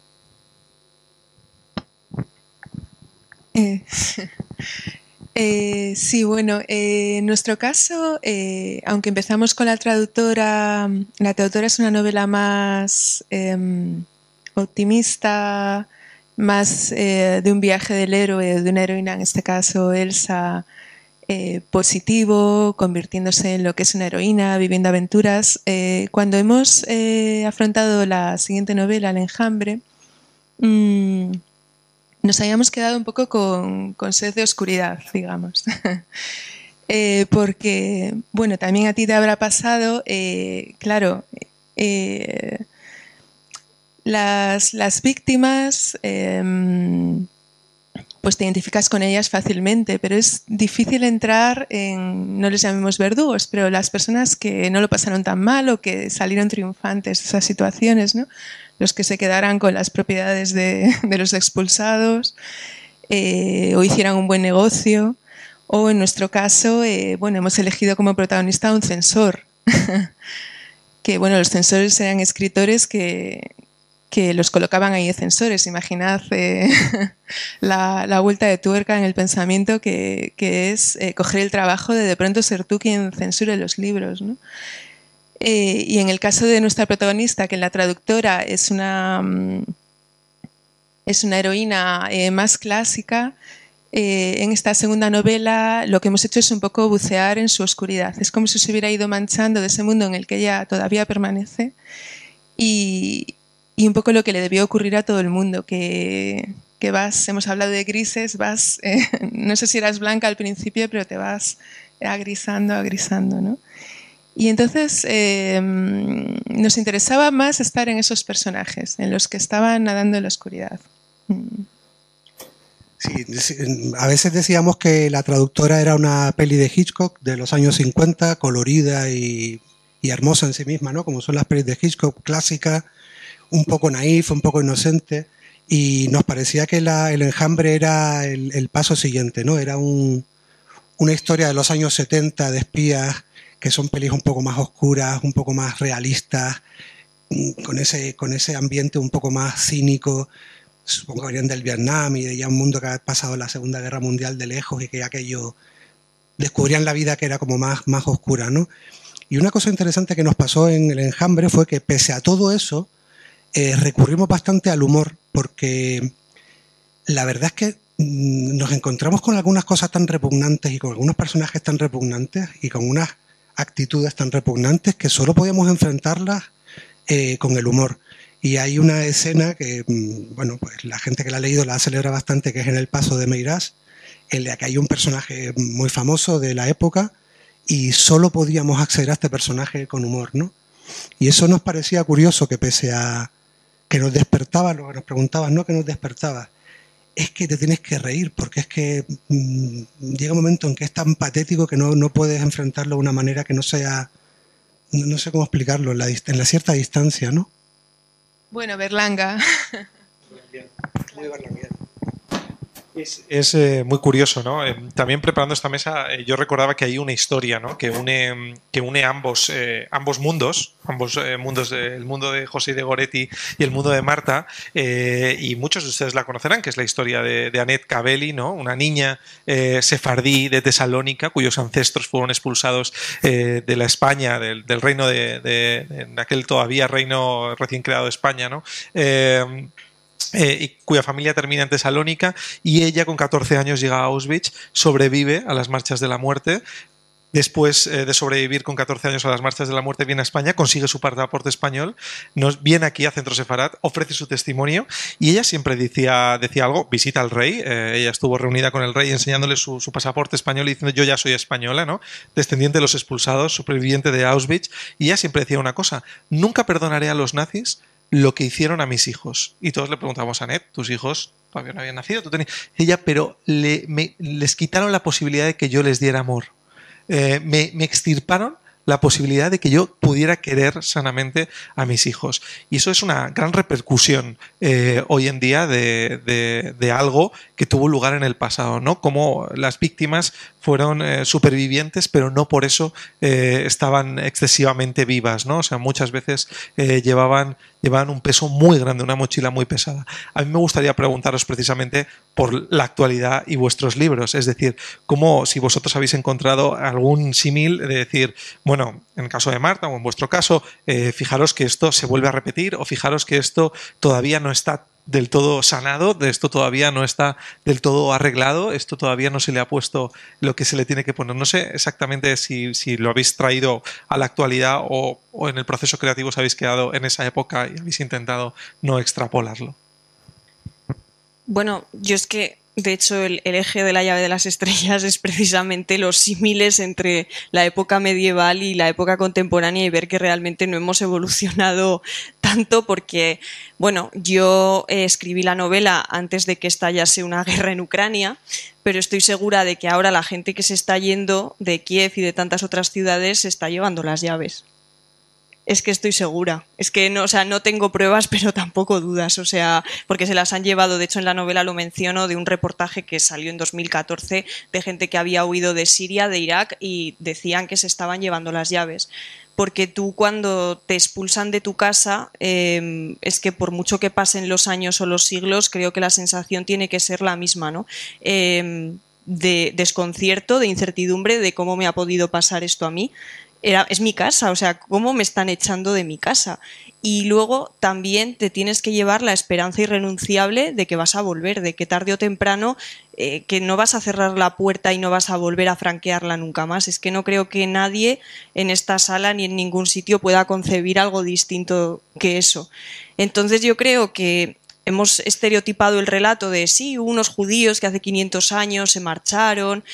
Eh, sí, bueno, eh, en nuestro caso, eh, aunque empezamos con la traductora, la traductora es una novela más em, optimista, más de un viaje del héroe, de una heroína, en este caso Elsa, positivo, convirtiéndose en lo que es una heroína, viviendo aventuras. cuando hemos afrontado la siguiente novela, El enjambre, mm, nos habíamos quedado un poco con, sed de oscuridad, digamos. Eh, porque, bueno, también a ti te habrá pasado, eh, claro, eh, Las, las víctimas, em, pues te identificas con ellas fácilmente, pero es difícil entrar en, no les llamemos verdugos, pero las personas que no lo pasaron tan mal o que salieron triunfantes de esas situaciones, ¿no? Los que se quedaran con las propiedades de, los expulsados eh, o hicieran un buen negocio, o en nuestro caso, eh, bueno, hemos elegido como protagonista a un censor, que bueno, los censores eran escritores que, que los colocaban ahí de censores. Imaginad eh, la, la, vuelta de tuerca en el pensamiento que, que es eh, coger el trabajo de de pronto ser tú quien censure los libros. Eh, y en el caso de nuestra protagonista, que la traductora es una, mm, es una heroína más clásica, en esta segunda novela lo que hemos hecho es un poco bucear en su oscuridad. Es como si se hubiera ido manchando de ese mundo en el que ella todavía permanece. Y, y un poco lo que le debió ocurrir a todo el mundo, que, que vas, hemos hablado de grises, vas, eh, no sé si eras blanca al principio, pero te vas agrisando, agrisando, ¿no? Y entonces eh, nos interesaba más estar en esos personajes, en los que estaban nadando en la oscuridad. Sí, a veces decíamos que la traductora era una peli de Hitchcock de los años 50, colorida y, hermosa en sí misma, ¿no? Como son las pelis de Hitchcock clásicas, un poco naif, un poco inocente, y nos parecía que el enjambre era el, paso siguiente, ¿no? Era un, una historia de los años 70 de espías, que son pelis un poco más oscuras, un poco más realistas, mm, con ese, con ese ambiente un poco más cínico, supongo que venían del Vietnam y de ya un mundo que ha pasado la Segunda Guerra Mundial de lejos y que aquello descubrían la vida que era como más, más oscura, ¿no? Y una cosa interesante que nos pasó en el enjambre fue que pese a todo eso, eh, recurrimos bastante al humor porque la verdad es que mm, nos encontramos con algunas cosas tan repugnantes y con algunos personajes tan repugnantes y con unas actitudes tan repugnantes que solo podíamos enfrentarlas eh, con el humor. Y hay una escena que, mm, bueno, pues la gente que la ha leído la celebra bastante, que es en el paso de Meirás, en la que hay un personaje muy famoso de la época y solo podíamos acceder a este personaje con humor, ¿no? Y eso nos parecía curioso que pese a, que nos despertaba, lo que nos preguntabas, no que nos despertaba, es que te tienes que reír, porque es que mmm, llega un momento en que es tan patético que no, no, puedes enfrentarlo de una manera que no sea, no, no sé cómo explicarlo, en la, en la, cierta distancia, ¿no? Bueno, Berlanga. Muy berlanguiano. Es, es eh, muy curioso, ¿no? Eh, también preparando esta mesa, eh, yo recordaba que hay una historia, ¿no? Que une, que une ambos, eh, ambos mundos, ambos eh, mundos, el mundo de José y de Goretti y el mundo de Marta, y muchos de ustedes la conocerán, que es la historia de, de Annette Cabelli, ¿no? Una niña sefardí de Tesalónica, cuyos ancestros fueron expulsados de la España, del, del reino de, de, de, aquel todavía reino recién creado de España, ¿no? Eh, cuya familia termina en Tesalónica y ella con 14 años llega a Auschwitz, sobrevive a las marchas de la muerte. Después eh, de sobrevivir con 14 años a las marchas de la muerte, viene a España, consigue su pasaporte español, nos viene aquí a Centro Sefarat, ofrece su testimonio y ella siempre decía, decía algo, visita al rey, eh, ella estuvo reunida con el rey enseñándole su, su, pasaporte español y diciendo yo ya soy española, ¿no? descendiente de los expulsados, superviviente de Auschwitz, y ella siempre decía una cosa, nunca perdonaré a los nazis lo que hicieron a mis hijos. Y todos le preguntamos a Ned, tus hijos todavía no habían nacido, tú tenías... Ella, pero les quitaron la posibilidad de que yo les diera amor. Eh, me, extirparon la posibilidad de que yo pudiera querer sanamente a mis hijos. Y eso es una gran repercusión eh, hoy en día de, algo que tuvo lugar en el pasado, ¿no? Como las víctimas fueron eh, supervivientes, pero no por eso estaban excesivamente vivas, ¿no? O sea, muchas veces llevaban, llevaban un peso muy grande, una mochila muy pesada. A mí me gustaría preguntaros precisamente por la actualidad y vuestros libros, es decir, cómo si vosotros habéis encontrado algún símil de decir, bueno, en el caso de Marta o en vuestro caso, eh, fijaros que esto se vuelve a repetir o fijaros que esto todavía no está del todo sanado, esto todavía no está del todo arreglado, esto todavía no se le ha puesto lo que se le tiene que poner. No sé exactamente si, si lo habéis traído a la actualidad o, o, en el proceso creativo os habéis quedado en esa época y habéis intentado no extrapolarlo. Bueno, yo es que de hecho, el, eje de la llave de las estrellas es precisamente los símiles entre la época medieval y la época contemporánea y ver que realmente no hemos evolucionado tanto porque, bueno, yo eh, escribí la novela antes de que estallase una guerra en Ucrania, pero estoy segura de que ahora la gente que se está yendo de Kiev y de tantas otras ciudades se está llevando las llaves. Es que estoy segura. Es que no, o sea, no tengo pruebas, pero tampoco dudas. O sea, porque se las han llevado. De hecho, en la novela lo menciono de un reportaje que salió en 2014 de gente que había huido de Siria, de Irak, y decían que se estaban llevando las llaves. Porque tú cuando te expulsan de tu casa, eh, es que por mucho que pasen los años o los siglos, creo que la sensación tiene que ser la misma, ¿no? Eh, de desconcierto, de incertidumbre de cómo me ha podido pasar esto a mí es mi casa, o sea, ¿cómo me están echando de mi casa? Y luego también te tienes que llevar la esperanza irrenunciable de que vas a volver, de que tarde o temprano eh, que no vas a cerrar la puerta y no vas a volver a franquearla nunca más. Es que no creo que nadie en esta sala ni en ningún sitio pueda concebir algo distinto que eso. Entonces yo creo que hemos estereotipado el relato de sí, unos judíos que hace 500 años se marcharon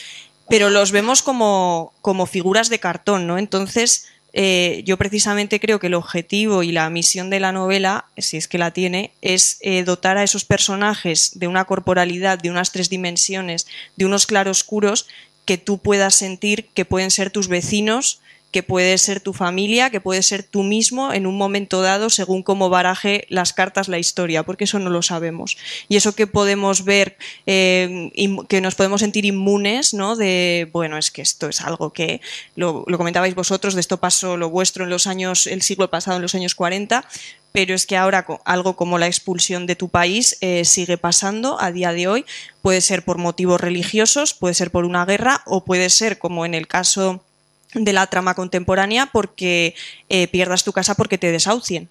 pero los vemos como, como figuras de cartón, ¿no? Entonces, eh, yo precisamente creo que el objetivo y la misión de la novela, si es que la tiene, es eh, dotar a esos personajes de una corporalidad, de unas tres dimensiones, de unos claroscuros que tú puedas sentir que pueden ser tus vecinos, que puede ser tu familia, que puede ser tú mismo en un momento dado, según cómo baraje las cartas la historia, porque eso no lo sabemos. Y eso que podemos ver, eh, que nos podemos sentir inmunes, ¿no? De, bueno, es que esto es algo que, lo, comentabais vosotros, de esto pasó lo vuestro en los años, el siglo pasado, en los años 40, pero es que ahora algo como la expulsión de tu país eh, sigue pasando a día de hoy. Puede ser por motivos religiosos, puede ser por una guerra o puede ser, como en el caso de la trama contemporánea porque eh, pierdas tu casa porque te desahucien.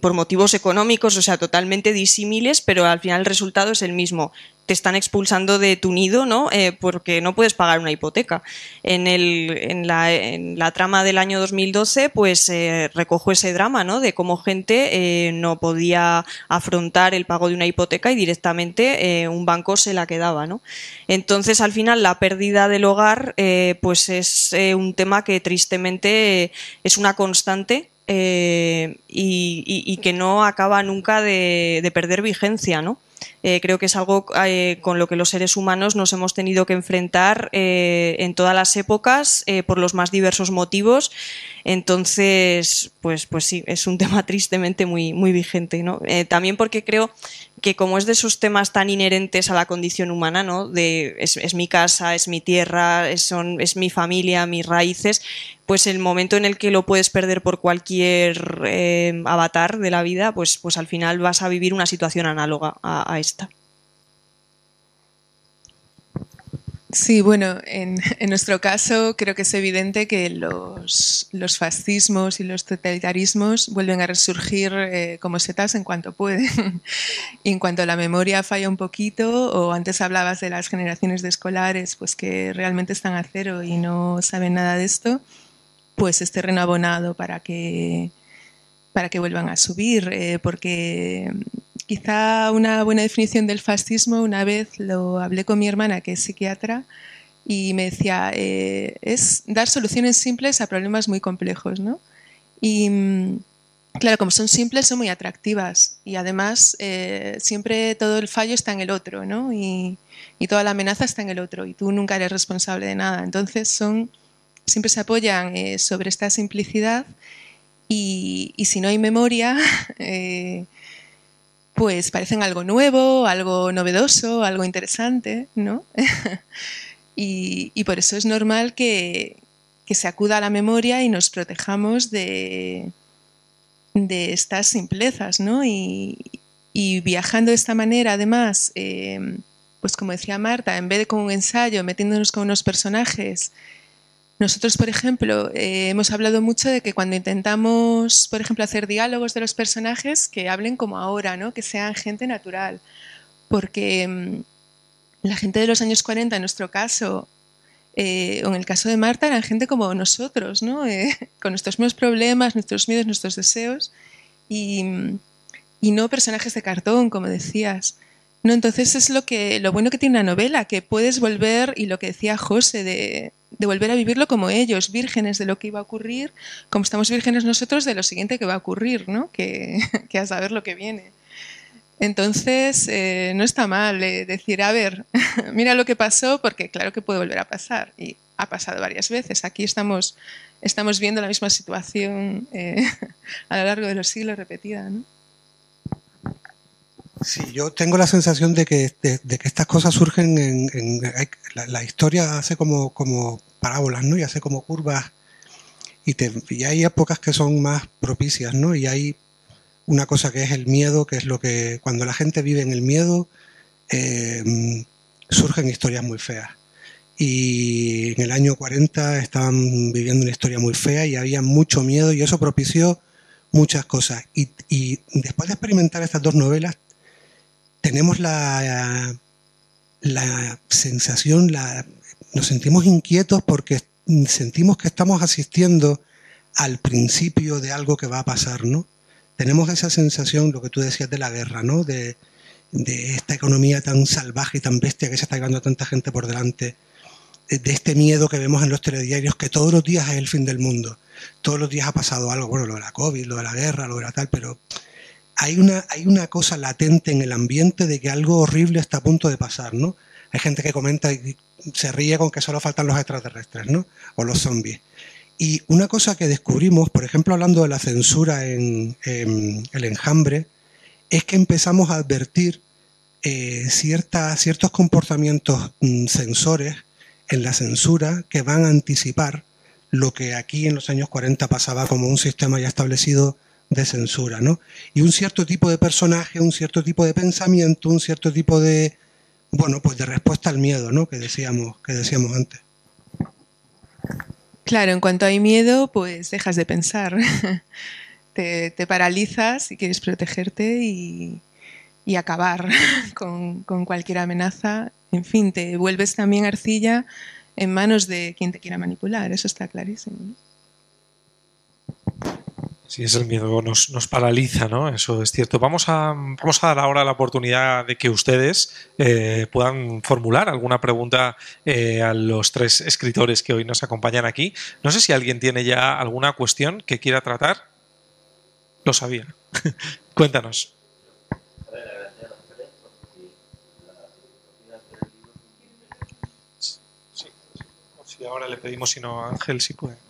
Por motivos económicos, o sea, totalmente disímiles, pero al final el resultado es el mismo te están expulsando de tu nido, ¿no? Eh, porque no puedes pagar una hipoteca. En, la, trama del año 2012, pues eh, recojo ese drama, ¿no? De cómo gente eh, no podía afrontar el pago de una hipoteca y directamente un banco se la quedaba, ¿no? Entonces, al final, la pérdida del hogar, pues es un tema que tristemente es una constante y, y, que no acaba nunca de, de perder vigencia, ¿no? Eh, creo que es algo eh, con lo que los seres humanos nos hemos tenido que enfrentar eh, en todas las épocas por los más diversos motivos. Entonces, pues, pues sí, es un tema tristemente muy, muy vigente. ¿no? también porque creo que como es de esos temas tan inherentes a la condición humana, ¿no? Es, mi casa, es mi tierra, son, es mi familia, mis raíces, pues el momento en el que lo puedes perder por cualquier eh, avatar de la vida, pues, pues al final vas a vivir una situación análoga a esta. Sí, bueno, en, nuestro caso creo que es evidente que los, fascismos y los totalitarismos vuelven a resurgir eh, como setas en cuanto pueden. y en cuanto la memoria falla un poquito, o antes hablabas de las generaciones de escolares, pues que realmente están a cero y no saben nada de esto, pues es terreno abonado para que, para que vuelvan a subir, eh, porque Quizá una buena definición del fascismo, una vez lo hablé con mi hermana, que es psiquiatra, y me decía, eh, es dar soluciones simples a problemas muy complejos, ¿no? Y mm, claro, como son simples, son muy atractivas y además eh, siempre todo el fallo está en el otro, ¿no? Y, toda la amenaza está en el otro y tú nunca eres responsable de nada. Entonces son, siempre se apoyan eh, sobre esta simplicidad y, y, si no hay memoria, pues parecen algo nuevo, algo novedoso, algo interesante, ¿no? y, por eso es normal que, se acuda a la memoria y nos protejamos de, estas simplezas, ¿no? Y, viajando de esta manera, además, eh, pues como decía Marta, en vez de con un ensayo, metiéndonos con unos personajes nosotros, por ejemplo, eh, hemos hablado mucho de que cuando intentamos, por ejemplo, hacer diálogos de los personajes, que hablen como ahora, ¿no? que sean gente natural. Porque mm, la gente de los años 40, en nuestro caso, eh, o en el caso de Marta, eran gente como nosotros, ¿no? Eh, con nuestros mismos problemas, nuestros miedos, nuestros deseos, y, y no personajes de cartón, como decías. No, entonces es lo que lo bueno que tiene una novela, que puedes volver, y lo que decía José, de, volver a vivirlo como ellos, vírgenes de lo que iba a ocurrir, como estamos vírgenes nosotros de lo siguiente que va a ocurrir, ¿no? que, que a saber lo que viene. Entonces, eh, no está mal eh, decir, a ver, mira lo que pasó, porque claro que puede volver a pasar, y ha pasado varias veces. Aquí estamos, estamos viendo la misma situación eh, a lo largo de los siglos repetida. ¿no? Sí, yo tengo la sensación de que, de, que estas cosas surgen en... la, historia hace como, como parábolas, ¿no? Y hace como curvas. Y, te, y hay épocas que son más propicias, ¿no? Y hay una cosa que es el miedo, que es lo que... Cuando la gente vive en el miedo, eh, surgen historias muy feas. Y en el año 40 estaban viviendo una historia muy fea y había mucho miedo y eso propició muchas cosas. Y después de experimentar estas dos novelas, tenemos la, la sensación, la, nos sentimos inquietos porque sentimos que estamos asistiendo al principio de algo que va a pasar, ¿no? Tenemos esa sensación, lo que tú decías de la guerra, ¿no? De, de esta economía tan salvaje y tan bestia que se está llevando a tanta gente por delante, de, este miedo que vemos en los telediarios, que todos los días es el fin del mundo, todos los días ha pasado algo, bueno, lo de la COVID, lo de la guerra, lo de la tal, pero hay una, hay una cosa latente en el ambiente de que algo horrible está a punto de pasar, ¿no? Hay gente que comenta y se ríe con que solo faltan los extraterrestres, ¿no? O los zombies. Y una cosa que descubrimos, por ejemplo, hablando de la censura en, el enjambre, es que empezamos a advertir eh, ciertos comportamientos mm, censores en la censura que van a anticipar lo que aquí en los años 40 pasaba como un sistema ya establecido de censura, ¿no? Y un cierto tipo de personaje, un cierto tipo de pensamiento, un cierto tipo de, bueno, pues de respuesta al miedo, ¿no? Que decíamos, que decíamos antes. Claro, en cuanto hay miedo, pues dejas de pensar. te, te, paralizas y quieres protegerte y, acabar con, cualquier amenaza. En fin, te vuelves también arcilla en manos de quien te quiera manipular, eso está clarísimo. Sí, es el miedo, nos, nos, paraliza, ¿no? Eso es cierto. Vamos a, vamos a dar ahora la oportunidad de que ustedes eh, puedan formular alguna pregunta eh, a los tres escritores que hoy nos acompañan aquí. No sé si alguien tiene ya alguna cuestión que quiera tratar. Lo sabía. Cuéntanos. Sí, sí, ahora le pedimos, si no, Ángel, si puede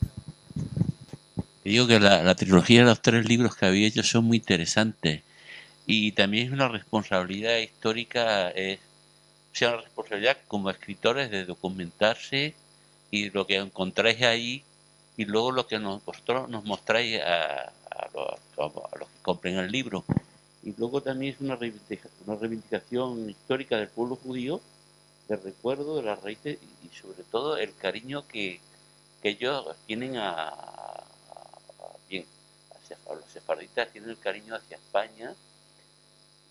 digo que la, la, trilogía de los tres libros que había hecho son muy interesantes y también es una responsabilidad histórica, es o sea, una responsabilidad como escritores de documentarse y lo que encontráis ahí y luego lo que nos, nos mostráis a, a, los, a, los, que compren el libro. Y luego también es una reivindicación, una reivindicación histórica del pueblo judío, de recuerdo de las raíces y sobre todo el cariño que, que ellos tienen a, los sefarditas tienen el cariño hacia España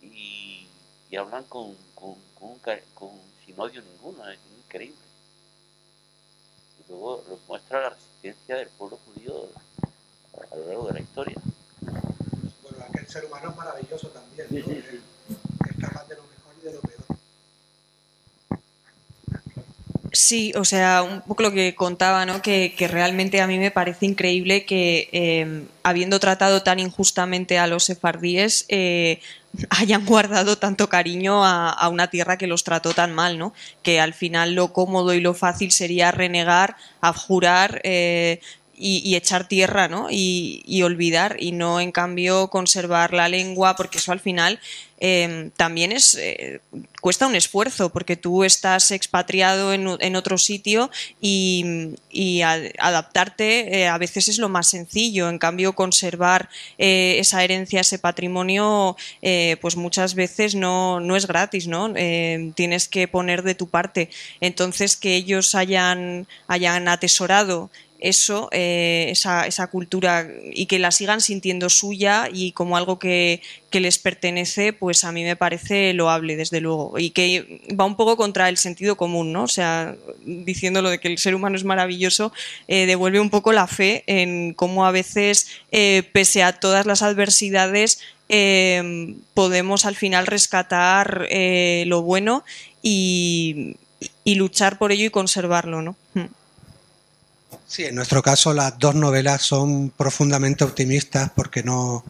y, y hablan con, con, con, con, sin odio ninguno, es increíble. Y luego nos muestra la resistencia del pueblo judío a lo largo de la historia. Bueno, aquel ser humano es maravilloso también, ¿no? Sí, sí, sí. Es capaz de lo mejor y de lo peor. Sí, o sea, un poco lo que contaba, ¿no? Que, realmente a mí me parece increíble que, eh, habiendo tratado tan injustamente a los sefardíes, eh, hayan guardado tanto cariño a, a, una tierra que los trató tan mal, ¿no? Que al final lo cómodo y lo fácil sería renegar, abjurar, eh, y, echar tierra, ¿no? Y, olvidar, y no en cambio conservar la lengua, porque eso al final eh, también es eh, cuesta un esfuerzo, porque tú estás expatriado en, otro sitio y, adaptarte eh, a veces es lo más sencillo. En cambio, conservar eh, esa herencia, ese patrimonio, pues muchas veces no, no es gratis, ¿no? Eh, tienes que poner de tu parte. Entonces, que ellos hayan, hayan atesorado eso, eh, esa, esa, cultura y que la sigan sintiendo suya y como algo que, que, les pertenece, pues a mí me parece loable, desde luego. Y que va un poco contra el sentido común, ¿no? O sea, diciendo lo de que el ser humano es maravilloso, eh, devuelve un poco la fe en cómo a veces, eh, pese a todas las adversidades, podemos al final rescatar lo bueno y, y, luchar por ello y conservarlo, ¿no? Hmm. Sí, en nuestro caso las dos novelas son profundamente optimistas porque no,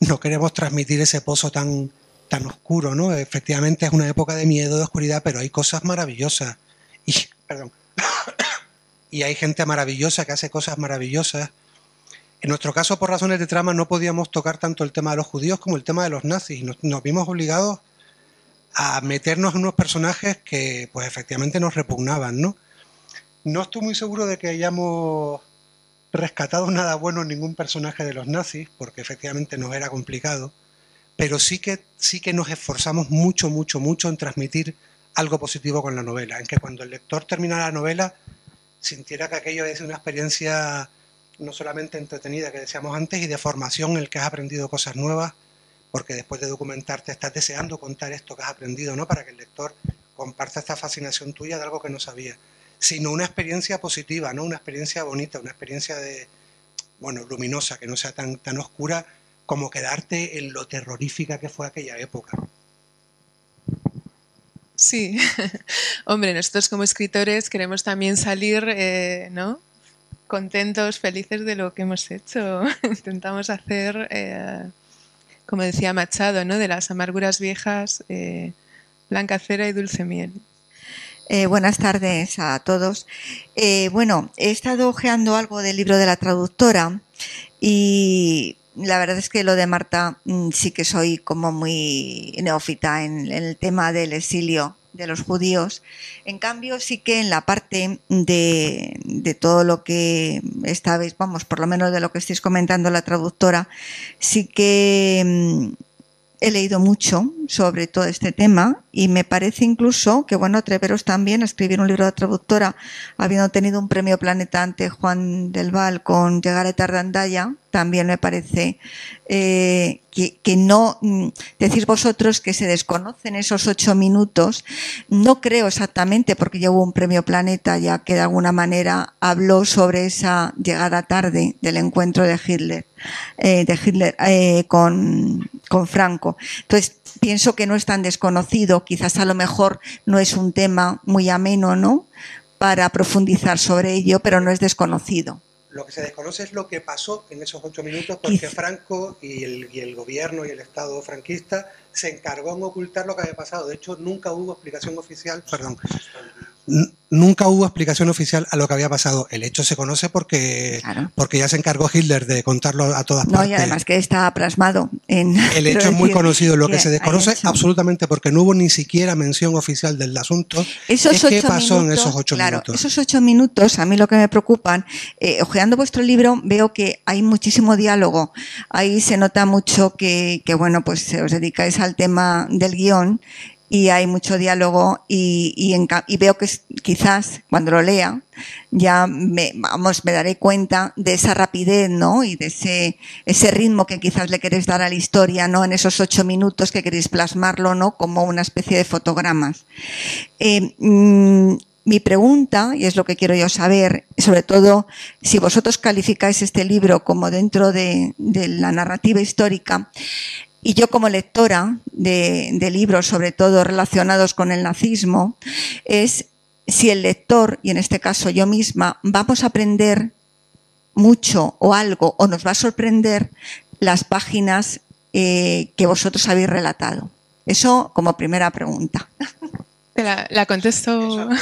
no queremos transmitir ese pozo tan, tan oscuro, ¿no? Efectivamente es una época de miedo, de oscuridad, pero hay cosas maravillosas. Y, perdón, y hay gente maravillosa que hace cosas maravillosas. En nuestro caso, por razones de trama, no podíamos tocar tanto el tema de los judíos como el tema de los nazis. Nos, vimos obligados a meternos en unos personajes que, pues, efectivamente nos repugnaban, ¿no? No estoy muy seguro de que hayamos rescatado nada bueno en ningún personaje de los nazis, porque efectivamente nos era complicado, pero sí que, sí que nos esforzamos mucho, mucho, mucho en transmitir algo positivo con la novela, en que cuando el lector termina la novela sintiera que aquello es una experiencia no solamente entretenida que decíamos antes y de formación en el que has aprendido cosas nuevas, porque después de documentarte estás deseando contar esto que has aprendido, ¿no? Para que el lector comparta esta fascinación tuya de algo que no sabía, sino una experiencia positiva, ¿no? Una experiencia bonita, una experiencia de, bueno, luminosa, que no sea tan, tan oscura como quedarte en lo terrorífica que fue aquella época. Sí, hombre, nosotros como escritores queremos también salir, eh, ¿no? Contentos, felices de lo que hemos hecho. Intentamos hacer, eh, como decía Machado, ¿no? De las amarguras viejas, eh, blanca cera y dulce miel. Eh, buenas tardes a todos. Eh, bueno, he estado ojeando algo del libro de la traductora y la verdad es que lo de Marta mm, sí que soy como muy neófita en, el tema del exilio de los judíos. En cambio, sí que en la parte de, de, todo lo que estabais, vamos, por lo menos de lo que estáis comentando la traductora, sí que mm, he leído mucho sobre todo este tema y me parece incluso que, bueno, atreveros también a escribir un libro de traductora, habiendo tenido un premio Planeta ante Juan del Val con Llegar a Tardandaya, también me parece eh, que, que, no, mm, decís vosotros que se desconocen esos ocho minutos, no creo exactamente porque ya un premio Planeta ya que de alguna manera habló sobre esa llegada tarde del encuentro de Hitler, eh, de Hitler eh, con, con Franco. Entonces, pienso que no es tan desconocido, quizás a lo mejor no es un tema muy ameno, ¿no? Para profundizar sobre ello, pero no es desconocido. Lo que se desconoce es lo que pasó en esos ocho minutos porque Franco y el, y el, gobierno y el Estado franquista se encargó en ocultar lo que había pasado. De hecho, nunca hubo explicación oficial, perdón, nunca hubo explicación oficial a lo que había pasado. El hecho se conoce porque, claro. porque ya se encargó Hitler de contarlo a todas no, partes. Y además que está plasmado en... El hecho es muy conocido. Lo que se desconoce absolutamente porque no hubo ni siquiera mención oficial del asunto esos es qué pasó minutos, en esos ocho claro, minutos. Esos ocho minutos, a mí lo que me preocupan, eh, ojeando vuestro libro, veo que hay muchísimo diálogo. Ahí se nota mucho que, que bueno, pues os dedicáis al tema del guion y hay mucho diálogo y, y, y, veo que quizás cuando lo lea ya me, vamos, me daré cuenta de esa rapidez ¿no? y de ese, ese ritmo que quizás le queréis dar a la historia ¿no? en esos ocho minutos que queréis plasmarlo ¿no? como una especie de fotogramas. Eh, mmm, mi pregunta, y es lo que quiero yo saber, sobre todo si vosotros calificáis este libro como dentro de, de la narrativa histórica, y yo como lectora de, de, libros, sobre todo relacionados con el nazismo, es si el lector, y en este caso yo misma, vamos a aprender mucho o algo, o nos va a sorprender las páginas eh, que vosotros habéis relatado. Eso como primera pregunta. La, la contesto.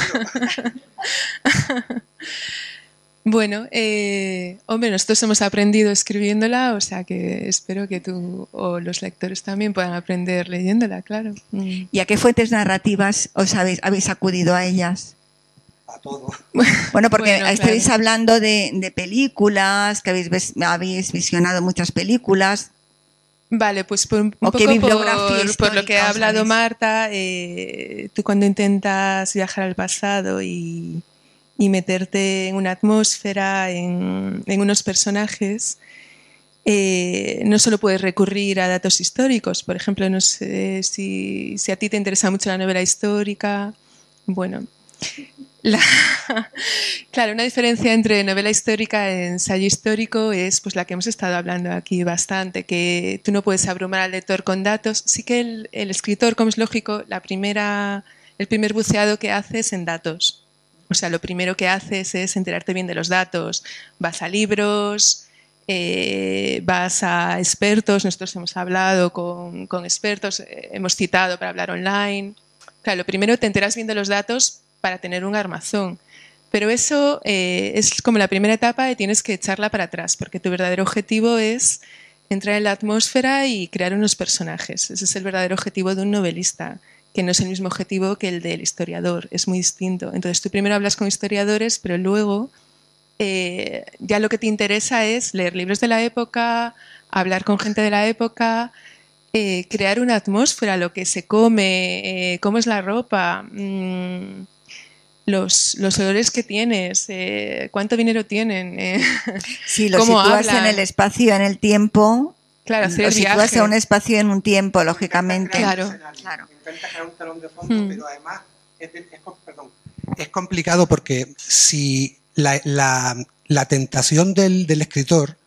Bueno, eh, hombre, nosotros hemos aprendido escribiéndola, o sea que espero que tú o los lectores también puedan aprender leyéndola, claro. Mm. ¿Y a qué fuentes narrativas os habéis, habéis acudido a ellas? A todo. Bueno, porque bueno, estáis claro. hablando de, de, películas, que habéis, habéis visionado muchas películas. Vale, pues por, un poco por, por, lo que ha hablado ¿sabes? Marta, eh, tú cuando intentas viajar al pasado y y meterte en una atmósfera, en, en unos personajes, eh, no solo puedes recurrir a datos históricos. Por ejemplo, no sé si, si, a ti te interesa mucho la novela histórica. Bueno, claro, una diferencia entre novela histórica e ensayo histórico es pues la que hemos estado hablando aquí bastante, que tú no puedes abrumar al lector con datos. Sí que el, escritor, como es lógico, la primera, el primer buceado que hace es en datos. O sea, lo primero que haces es enterarte bien de los datos. Vas a libros, eh, vas a expertos, nosotros hemos hablado con, expertos, eh, hemos citado para hablar online. Claro, lo primero te enteras bien de los datos para tener un armazón. Pero eso eh, es como la primera etapa y tienes que echarla para atrás, porque tu verdadero objetivo es entrar en la atmósfera y crear unos personajes. Ese es el verdadero objetivo de un novelista, que no es el mismo objetivo que el del historiador, es muy distinto. Entonces tú primero hablas con historiadores, pero luego eh, ya lo que te interesa es leer libros de la época, hablar con gente de la época, eh, crear una atmósfera, lo que se come, cómo es la ropa. Mm, los, los olores que tienes, eh, cuánto dinero tienen. Eh, sí, lo sitúas en el espacio, en el tiempo. Claro, hacer lo sitúas en un espacio en un tiempo, lógicamente. Claro. claro. un telón de fondo, hmm. pero además es, perdón, es, complicado porque si la, la, la tentación del, del escritor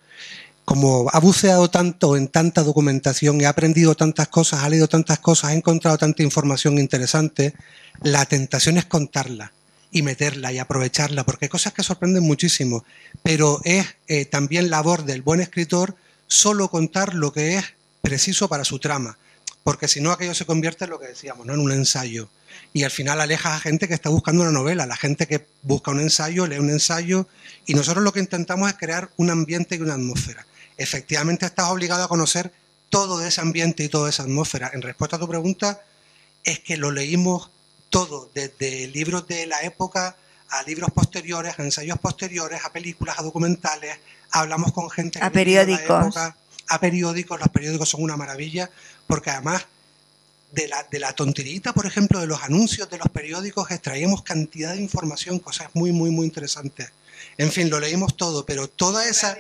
como ha buceado tanto en tanta documentación y ha aprendido tantas cosas, ha leído tantas cosas, ha encontrado tanta información interesante, la tentación es contarla y meterla y aprovecharla, porque hay cosas que sorprenden muchísimo, pero es eh, también labor del buen escritor solo contar lo que es preciso para su trama, porque si no aquello se convierte en lo que decíamos, ¿no? en un ensayo. Y al final alejas a gente que está buscando una novela, la gente que busca un ensayo, lee un ensayo, y nosotros lo que intentamos es crear un ambiente y una atmósfera. Efectivamente estás obligado a conocer todo ese ambiente y toda esa atmósfera. En respuesta a tu pregunta, es que lo leímos todo, desde libros de la época a libros posteriores, a ensayos posteriores, a películas, a documentales, hablamos con gente a periódicos. a periódicos, los periódicos son una maravilla, porque además de la, de la tonterita, por ejemplo, de los anuncios de los periódicos, extraíamos cantidad de información, cosas muy, muy, muy interesantes. En fin, lo leímos todo, pero toda esa...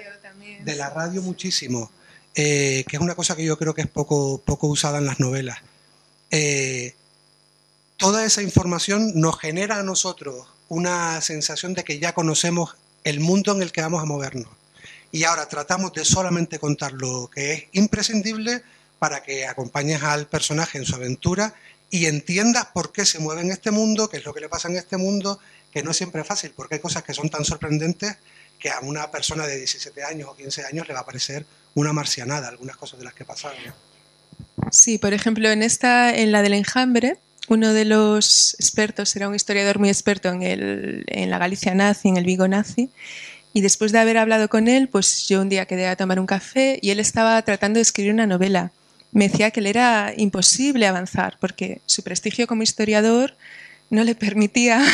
De la radio muchísimo, eh, que es una cosa que yo creo que es poco, poco usada en las novelas. Eh, toda esa información nos genera a nosotros una sensación de que ya conocemos el mundo en el que vamos a movernos. Y ahora tratamos de solamente contar lo que es imprescindible para que acompañes al personaje en su aventura y entiendas por qué se mueve en este mundo, qué es lo que le pasa en este mundo, que no siempre es fácil, porque hay cosas que son tan sorprendentes que a una persona de 17 años o 15 años le va a parecer una marcianada, algunas cosas de las que pasaron. Sí, por ejemplo, en esta, en la del enjambre, uno de los expertos era un historiador muy experto en, el, en la Galicia nazi, en el Vigo nazi, y después de haber hablado con él, pues yo un día quedé a tomar un café y él estaba tratando de escribir una novela. Me decía que le era imposible avanzar porque su prestigio como historiador no le permitía,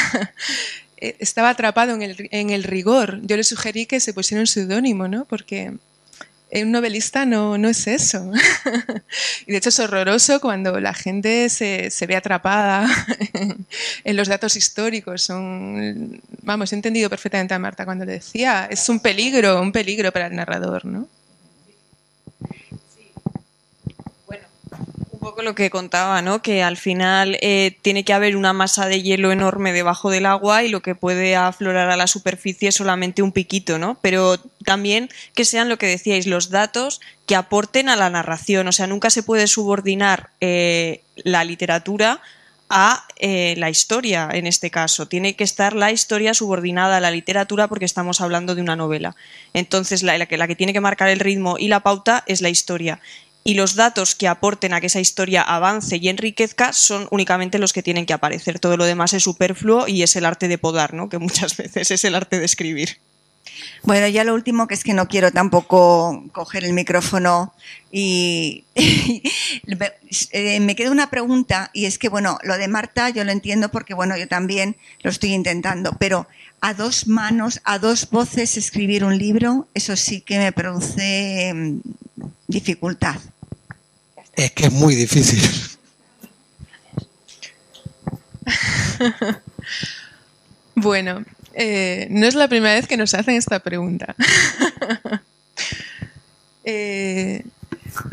estaba atrapado en el, en el rigor. Yo le sugerí que se pusiera un seudónimo, ¿no? Porque un novelista no, no es eso. y de hecho es horroroso cuando la gente se, se ve atrapada en los datos históricos. Vamos, he entendido perfectamente a Marta cuando le decía, es un peligro, un peligro para el narrador, ¿no? Poco lo que contaba, ¿no? Que al final eh, tiene que haber una masa de hielo enorme debajo del agua y lo que puede aflorar a la superficie es solamente un piquito, ¿no? Pero también que sean lo que decíais, los datos que aporten a la narración. O sea, nunca se puede subordinar eh, la literatura a eh, la historia en este caso. Tiene que estar la historia subordinada a la literatura porque estamos hablando de una novela. Entonces, la, que, la que tiene que marcar el ritmo y la pauta es la historia y los datos que aporten a que esa historia avance y enriquezca son únicamente los que tienen que aparecer. Todo lo demás es superfluo y es el arte de podar, ¿no? que muchas veces es el arte de escribir. Bueno, ya lo último que es que no quiero tampoco coger el micrófono y eh, me queda una pregunta y es que, bueno, lo de Marta yo lo entiendo porque, bueno, yo también lo estoy intentando, pero a dos manos, a dos voces escribir un libro, eso sí que me produce mm, dificultad. Es que es muy difícil. bueno, eh, no es la primera vez que nos hacen esta pregunta. Eh,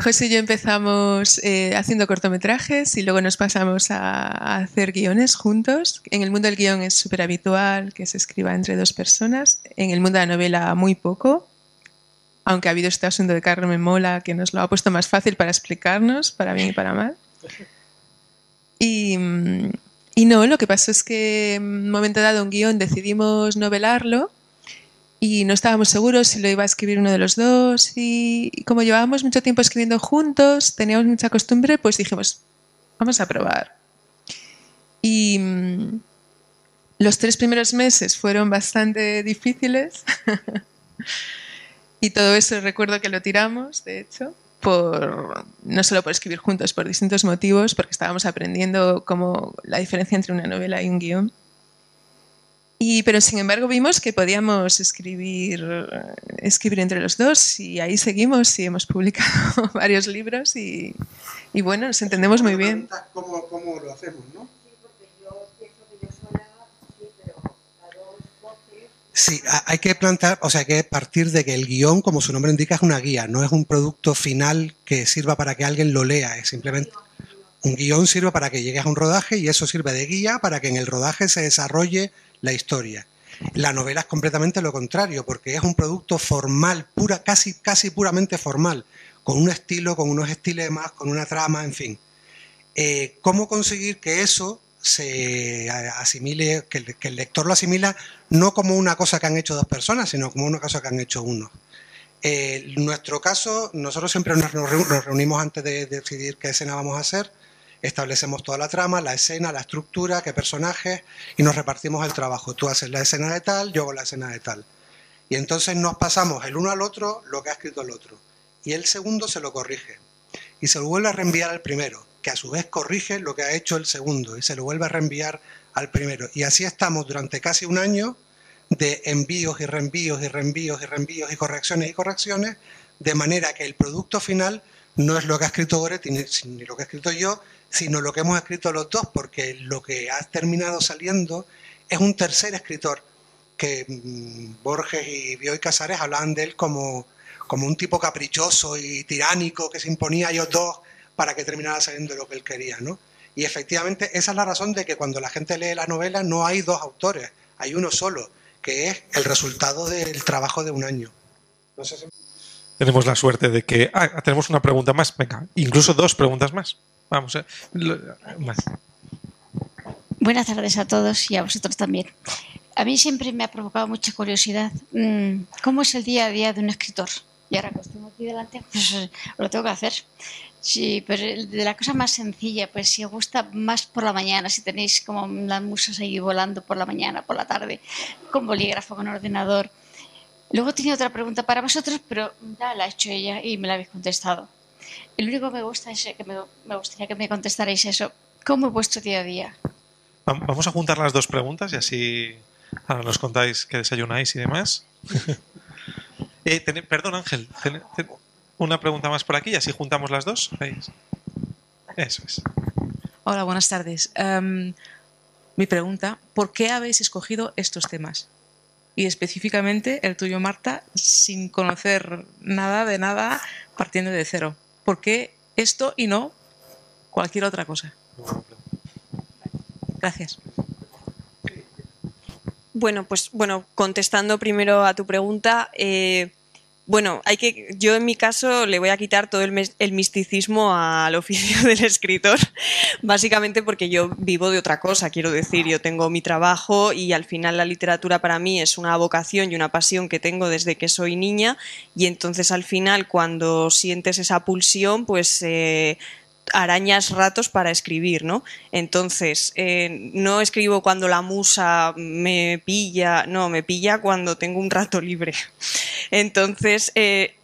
José y yo empezamos eh, haciendo cortometrajes y luego nos pasamos a, a, hacer guiones juntos. En el mundo del guion es súper habitual que se escriba entre dos personas. En el mundo de la novela muy poco, aunque ha habido este asunto de Carmen Mola que nos lo ha puesto más fácil para explicarnos, para bien y para mal. Y, no, lo que pasó es que en un momento dado un guion decidimos novelarlo y no estábamos seguros si lo iba a escribir uno de los dos y, y, como llevábamos mucho tiempo escribiendo juntos, teníamos mucha costumbre, pues dijimos, vamos a probar. Y mm, los tres primeros meses fueron bastante difíciles y todo eso recuerdo que lo tiramos, de hecho, por, no solo por escribir juntos, por distintos motivos, porque estábamos aprendiendo como la diferencia entre una novela y un guion. Y, pero sin embargo vimos que podíamos escribir, escribir entre los dos y ahí seguimos y hemos publicado varios libros y, y bueno, nos entendemos muy bien. ¿Cómo, cómo lo hacemos, no? Sí, hay que plantear, o sea, que partir de que el guion, como su nombre indica, es una guía, no es un producto final que sirva para que alguien lo lea, es simplemente un guion sirve para que llegues a un rodaje y eso sirve de guía para que en el rodaje se desarrolle la historia. La novela es completamente lo contrario, porque es un producto formal, pura, casi, casi puramente formal, con un estilo, con unos estilemas, con una trama, en fin. Eh, ¿Cómo conseguir que eso se asimile, que el, lector lo asimila no como una cosa que han hecho dos personas, sino como una cosa que han hecho uno. Eh, nuestro caso, nosotros siempre nos, nos reunimos antes de decidir qué escena vamos a hacer, establecemos toda la trama, la escena, la estructura, qué personajes y nos repartimos el trabajo. Tú haces la escena de tal, yo hago la escena de tal. Y entonces nos pasamos el uno al otro lo que ha escrito el otro. Y el segundo se lo corrige. Y se lo vuelve a reenviar al primero que a su vez corrige lo que ha hecho el segundo y se lo vuelve a reenviar al primero. Y así estamos durante casi un año de envíos y reenvíos y reenvíos y reenvíos y correcciones y correcciones, de manera que el producto final no es lo que ha escrito Goretti ni, ni lo que he escrito yo, sino lo que hemos escrito los dos, porque lo que ha terminado saliendo es un tercer escritor, que mmm, Borges y Bioy Casares hablaban de él como, como un tipo caprichoso y tiránico que se imponía a ellos dos para que terminara saliendo lo que él quería, ¿no? Y efectivamente esa es la razón de que cuando la gente lee la novela no hay dos autores, hay uno solo, que es el resultado del trabajo de un año. No sé si... Tenemos la suerte de que... Ah, tenemos una pregunta más, venga, incluso dos preguntas más. Vamos, eh, más. Buenas tardes a todos y a vosotros también. A mí siempre me ha provocado mucha curiosidad. Mm, ¿Cómo es el día a día de un escritor? Y ahora que os tengo aquí delante, pues lo tengo que hacer. Sí, pero de la cosa más sencilla, pues si os gusta más por la mañana, si tenéis como las musas ahí volando por la mañana, por la tarde, con bolígrafo, con ordenador. Luego tenía otra pregunta para vosotros, pero ya la ha hecho ella y me la habéis contestado. El único que me gusta es que me, me gustaría que me contestarais eso. ¿Cómo es vuestro día a día? Vamos a juntar las dos preguntas y así ahora nos contáis qué desayunáis y demás. eh, ten, perdón, Ángel. Ten, ten, una pregunta más por aquí y así juntamos las dos. Eso es. Hola, buenas tardes. Um, mi pregunta, ¿por qué habéis escogido estos temas? Y específicamente el tuyo, Marta, sin conocer nada de nada, partiendo de cero. ¿Por qué esto y no cualquier otra cosa? Gracias. Bueno, pues bueno, contestando primero a tu pregunta, eh, bueno, hay que, yo en mi caso le voy a quitar todo el, el, misticismo al oficio del escritor, básicamente porque yo vivo de otra cosa, quiero decir, yo tengo mi trabajo y al final la literatura para mí es una vocación y una pasión que tengo desde que soy niña y entonces al final cuando sientes esa pulsión, pues... Eh, arañas ratos para escribir, ¿no? Entonces, eh, no escribo cuando la musa me pilla, no, me pilla cuando tengo un rato libre. Entonces, eh,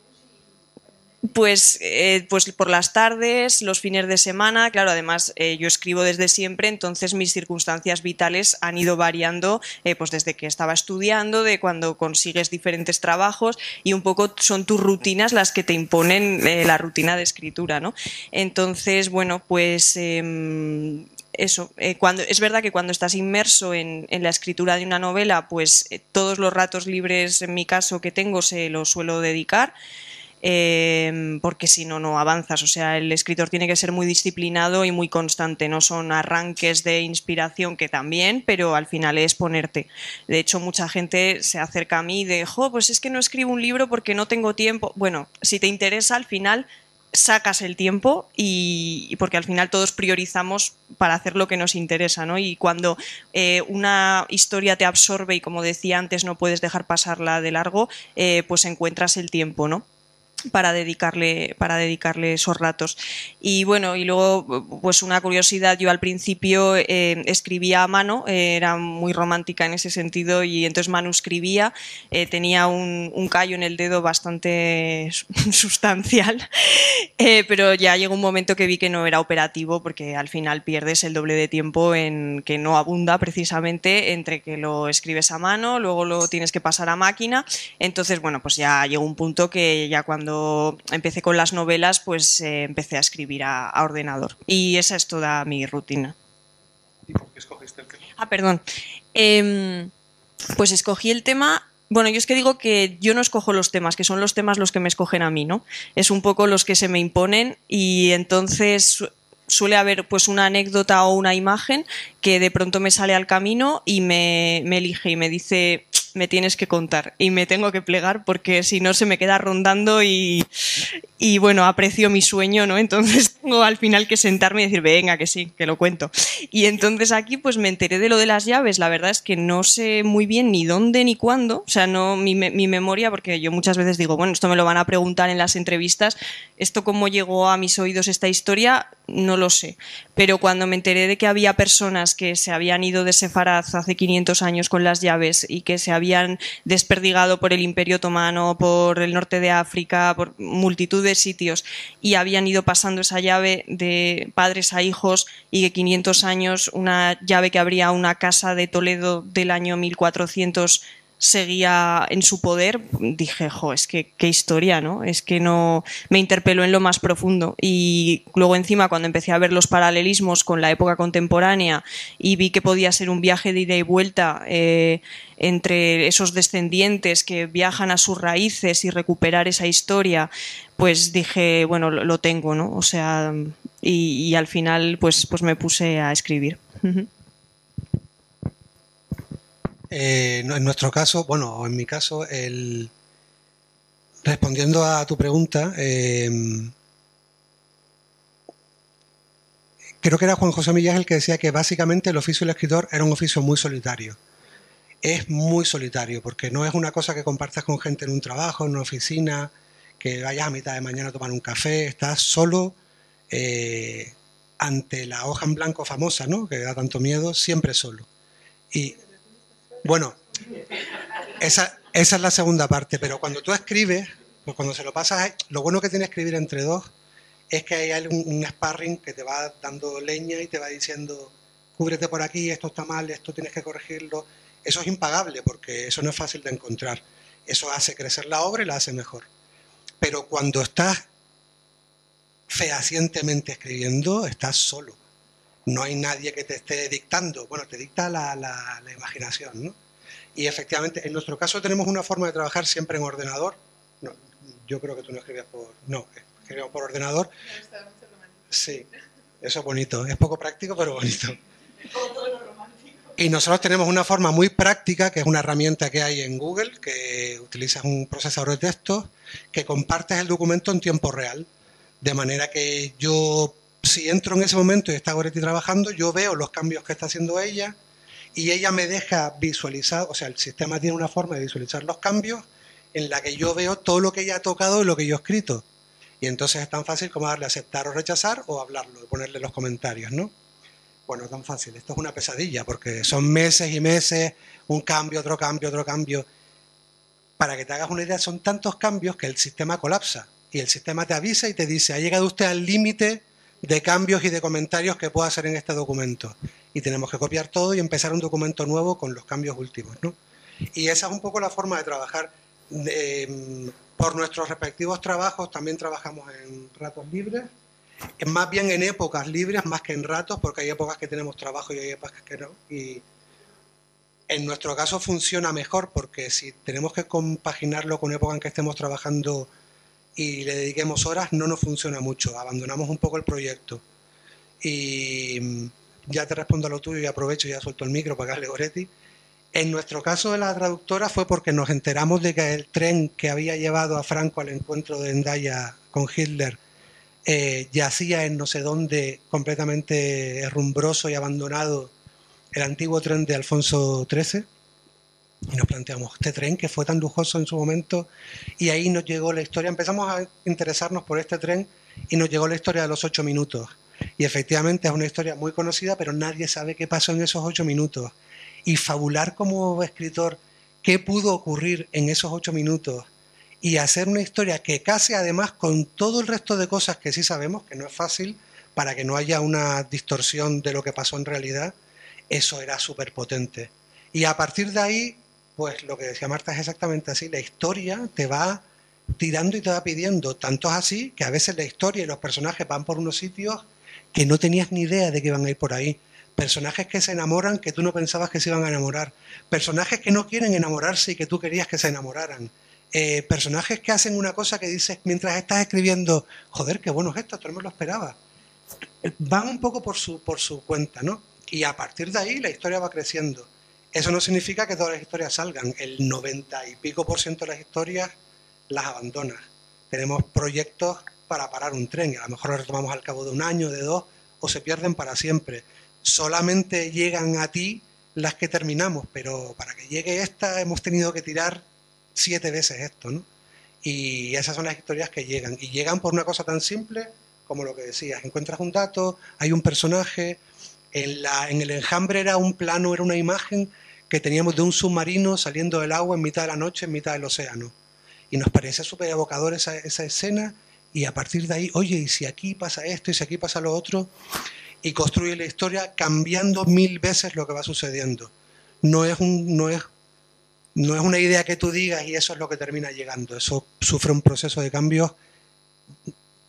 pues, eh, pues por las tardes, los fines de semana, claro, además eh, yo escribo desde siempre, entonces mis circunstancias vitales han ido variando, eh, pues desde que estaba estudiando, de cuando consigues diferentes trabajos y un poco son tus rutinas las que te imponen eh, la rutina de escritura, ¿no? Entonces, bueno, pues em, eso, eh, cuando, es verdad que cuando estás inmerso en, la escritura de una novela, pues todos los ratos libres, en mi caso, que tengo, se los suelo dedicar. Eh, porque si no, no avanzas. O sea, el escritor tiene que ser muy disciplinado y muy constante. No son arranques de inspiración que también, pero al final es ponerte. De hecho, mucha gente se acerca a mí de, jo, pues es que no escribo un libro porque no tengo tiempo. Bueno, si te interesa, al final sacas el tiempo y, porque al final todos priorizamos para hacer lo que nos interesa, ¿no? Y cuando eh, una historia te absorbe y como decía antes no puedes dejar pasarla de largo, eh, pues encuentras el tiempo, ¿no? Para dedicarle para dedicarle esos ratos. Y bueno y luego pues una curiosidad yo al principio eh, escribía a mano eh, era muy romántica en ese sentido y entonces manuscribía eh, tenía un, un, callo en el dedo bastante sustancial pero ya llegó un momento que vi que no era operativo porque al final pierdes el doble de tiempo en que no abunda precisamente entre que lo escribes a mano luego lo tienes que pasar a máquina. Entonces bueno pues ya llegó un punto que ya cuando empecé con las novelas, pues eh, empecé a escribir a, ordenador. Y esa es toda mi rutina. ¿Y por qué escogiste el tema? Ah, perdón. Em, pues escogí el tema bueno, yo es que digo que yo no escojo los temas, que son los temas los que me escogen a mí, ¿no? Es un poco los que se me imponen y entonces suele haber pues una anécdota o una imagen que de pronto me sale al camino y me, me elige y me dice, me tienes que contar y me tengo que plegar porque si no se me queda rondando y, y bueno, aprecio mi sueño, ¿no? Entonces tengo al final que sentarme y decir, venga, que sí, que lo cuento. Y entonces aquí pues me enteré de lo de las llaves, la verdad es que no sé muy bien ni dónde ni cuándo, o sea, no mi, mi memoria, porque yo muchas veces digo, bueno, esto me lo van a preguntar en las entrevistas, esto cómo llegó a mis oídos esta historia, no lo sé. Pero cuando me enteré de que había personas que se habían ido de Sefaraz hace 500 años con las llaves y que se desperdigado por el Imperio Otomano, por el norte de África, por multitud de sitios y habían ido pasando esa llave de padres a hijos y que 500 años, una llave que abría una casa de Toledo del año 1400 seguía en su poder, dije, jo, es que qué historia, ¿no? Es que no me interpeló en lo más profundo. Y luego encima cuando empecé a ver los paralelismos con la época contemporánea y vi que podía ser un viaje de ida y vuelta eh, entre esos descendientes que viajan a sus raíces y recuperar esa historia, pues dije, bueno, lo, tengo, ¿no? O sea, y, y, al final pues, pues me puse a escribir. Eh, en nuestro caso, bueno, en mi caso, el, respondiendo a tu pregunta, eh, creo que era Juan José Millán el que decía que básicamente el oficio del escritor era un oficio muy solitario. Es muy solitario, porque no es una cosa que compartas con gente en un trabajo, en una oficina, que vayas a mitad de mañana a tomar un café, estás solo eh, ante la hoja en blanco famosa, ¿no? que da tanto miedo, siempre solo. Y bueno, esa, es la segunda parte, pero cuando tú escribes, pues cuando se lo pasas, lo bueno que tiene escribir entre dos es que hay un, un sparring que te va dando leña y te va diciendo, cúbrete por aquí, esto está mal, esto tienes que corregirlo. Eso es impagable porque eso no es fácil de encontrar. Eso hace crecer la obra y la hace mejor. Pero cuando estás fehacientemente escribiendo, estás solo no hay nadie que te esté dictando. Bueno, te dicta la, la, imaginación, ¿no? Y efectivamente, en nuestro caso tenemos una forma de trabajar siempre en ordenador. No, yo creo que tú no escribías por... No, escribimos por ordenador. Sí, eso es bonito. Es poco práctico, pero bonito. Y nosotros tenemos una forma muy práctica, que es una herramienta que hay en Google, que utilizas un procesador de texto, que compartes el documento en tiempo real. De manera que yo si entro en ese momento y está Goretti trabajando, yo veo los cambios que está haciendo ella y ella me deja visualizar, o sea, el sistema tiene una forma de visualizar los cambios en la que yo veo todo lo que ella ha tocado y lo que yo he escrito. Y entonces es tan fácil como darle aceptar o rechazar o hablarlo, ponerle los comentarios, ¿no? Bueno, tan fácil. Esto es una pesadilla porque son meses y meses, un cambio, otro cambio, otro cambio. Para que te hagas una idea, son tantos cambios que el sistema colapsa y el sistema te avisa y te dice, ha llegado usted al límite de cambios y de comentarios que pueda hacer en este documento. Y tenemos que copiar todo y empezar un documento nuevo con los cambios últimos. ¿no? Y esa es un poco la forma de trabajar. Em, por nuestros respectivos trabajos también trabajamos en ratos libres, más bien en épocas libres más que en ratos, porque hay épocas que tenemos trabajo y hay épocas que no. Y en nuestro caso funciona mejor porque si tenemos que compaginarlo con época en que estemos trabajando y le dediquemos horas, no nos funciona mucho, abandonamos un poco el proyecto. Y mm, ya te respondo a lo tuyo y aprovecho y ya suelto el micro para darle Goretti. En nuestro caso de la traductora fue porque nos enteramos de que el tren que había llevado a Franco al encuentro de Endaya con Hitler eh, yacía en no sé dónde, completamente herrumbroso y abandonado, el antiguo tren de Alfonso XIII. Y nos planteamos, este tren que fue tan lujoso en su momento, y ahí nos llegó la historia. Empezamos a interesarnos por este tren y nos llegó la historia de los ocho minutos. Y efectivamente es una historia muy conocida, pero nadie sabe qué pasó en esos ocho minutos y fabular como escritor qué pudo ocurrir en esos ocho minutos y hacer una historia que case además con todo el resto de cosas que sí sabemos, que no es fácil, para que no haya una distorsión de lo que pasó en realidad, eso era súper potente. Y a partir de ahí, pues lo que decía Marta es exactamente así, la historia te va tirando y te va pidiendo, tanto es así que a veces la historia y los personajes van por unos sitios que no tenías ni idea de que iban a ir por ahí personajes que se enamoran que tú no pensabas que se iban a enamorar, personajes que no quieren enamorarse y que tú querías que se enamoraran, eh, personajes que hacen una cosa que dices mientras estás escribiendo, joder, qué bueno es esto, esto no me lo esperaba. Van un poco por su, por su cuenta, ¿no? Y a partir de ahí la historia va creciendo. Eso no significa que todas las historias salgan. El 90 y pico por ciento de las historias las abandonas. Tenemos proyectos para parar un tren y a lo mejor lo retomamos al cabo de un año, de dos, o se pierden para siempre solamente llegan a ti las que terminamos, pero para que llegue esta hemos tenido que tirar siete veces esto, ¿no? Y esas son las historias que llegan. Y llegan por una cosa tan simple como lo que decías. Encuentras un dato, hay un personaje, en, la, en el enjambre era un plano, era una imagen que teníamos de un submarino saliendo del agua en mitad de la noche, en mitad del océano. Y nos parece súper evocador esa, escena y a partir de ahí, oye, y si aquí pasa esto y si aquí pasa lo otro, y construye la historia cambiando mil veces lo que va sucediendo. No es, un, no es, una idea que tú digas y eso es lo que termina llegando. Eso sufre un proceso de cambio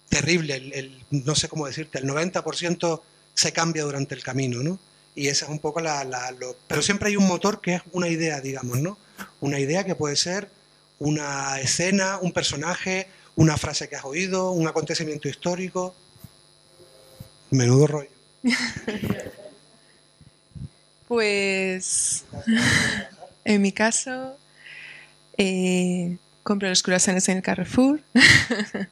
terrible. El, no sé cómo decirte, el 90% se cambia durante el camino, ¿no? Y esa es un poco la... la lo, pero siempre hay un motor que es una idea, digamos, ¿no? Una idea que puede ser una escena, un personaje, una frase que has oído, un acontecimiento histórico. Menudo rollo. pues en mi caso eh, compro los croissants en el Carrefour.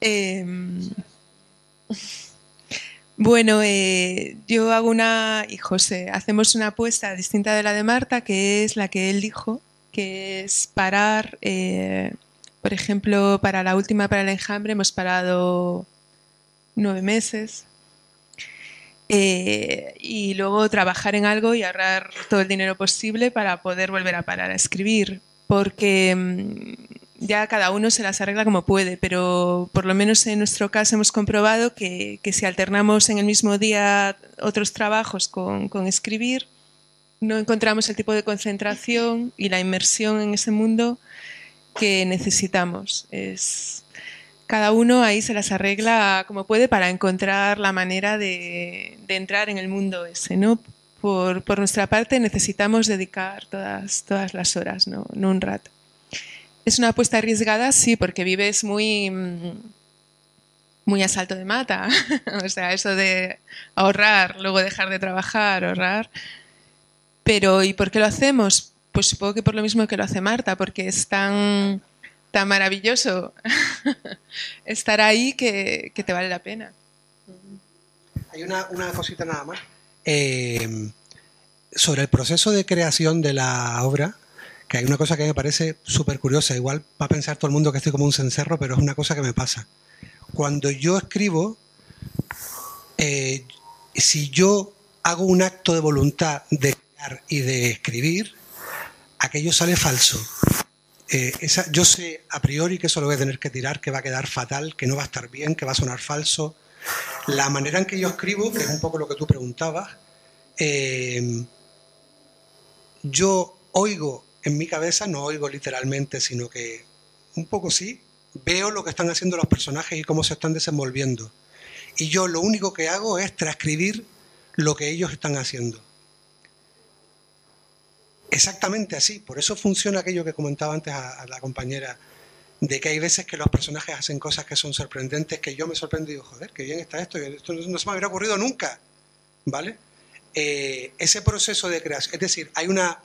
Em, bueno, eh, yo hago una, y José, hacemos una apuesta distinta de la de Marta, que es la que él dijo, que es parar, eh, por ejemplo, para la última, para el enjambre, hemos parado nueve meses, eh, y luego trabajar en algo y ahorrar todo el dinero posible para poder volver a parar a escribir, porque mm, ya cada uno se las arregla como puede, pero por lo menos en nuestro caso hemos comprobado que, si alternamos en el mismo día otros trabajos con, escribir, no encontramos el tipo de concentración y la inmersión en ese mundo que necesitamos. Es, cada uno ahí se las arregla como puede para encontrar la manera de, entrar en el mundo ese, ¿no? Por, nuestra parte necesitamos dedicar todas, las horas, no un rato. Es una apuesta arriesgada, sí, porque vives muy, muy a salto de mata. o sea, eso de ahorrar, luego dejar de trabajar, ahorrar. Pero ¿y por qué lo hacemos? Pues supongo que por lo mismo que lo hace Marta, porque es tan tan maravilloso estar ahí que, te vale la pena. Hay una, cosita nada más. Eh, sobre el proceso de creación de la obra, que hay una cosa que me parece súper curiosa. Igual va a pensar todo el mundo que estoy como un cencerro, pero es una cosa que me pasa. Cuando yo escribo, eh, si yo hago un acto de voluntad de crear y de escribir, aquello sale falso. Eh, yo sé a priori que eso lo voy a tener que tirar, que va a quedar fatal, que no va a estar bien, que va a sonar falso. La manera en que yo escribo, que es un poco lo que tú preguntabas, eh, yo oigo en mi cabeza, no oigo literalmente, sino que un poco sí, veo lo que están haciendo los personajes y cómo se están desenvolviendo. Y yo lo único que hago es transcribir lo que ellos están haciendo. Exactamente así. Por eso funciona aquello que comentaba antes a, la compañera. de que hay veces que los personajes hacen cosas que son sorprendentes, que yo me sorprendo y digo, joder, qué bien está esto, esto no se me hubiera ocurrido nunca, ¿vale? Eh, ese proceso de creación, es decir, hay una,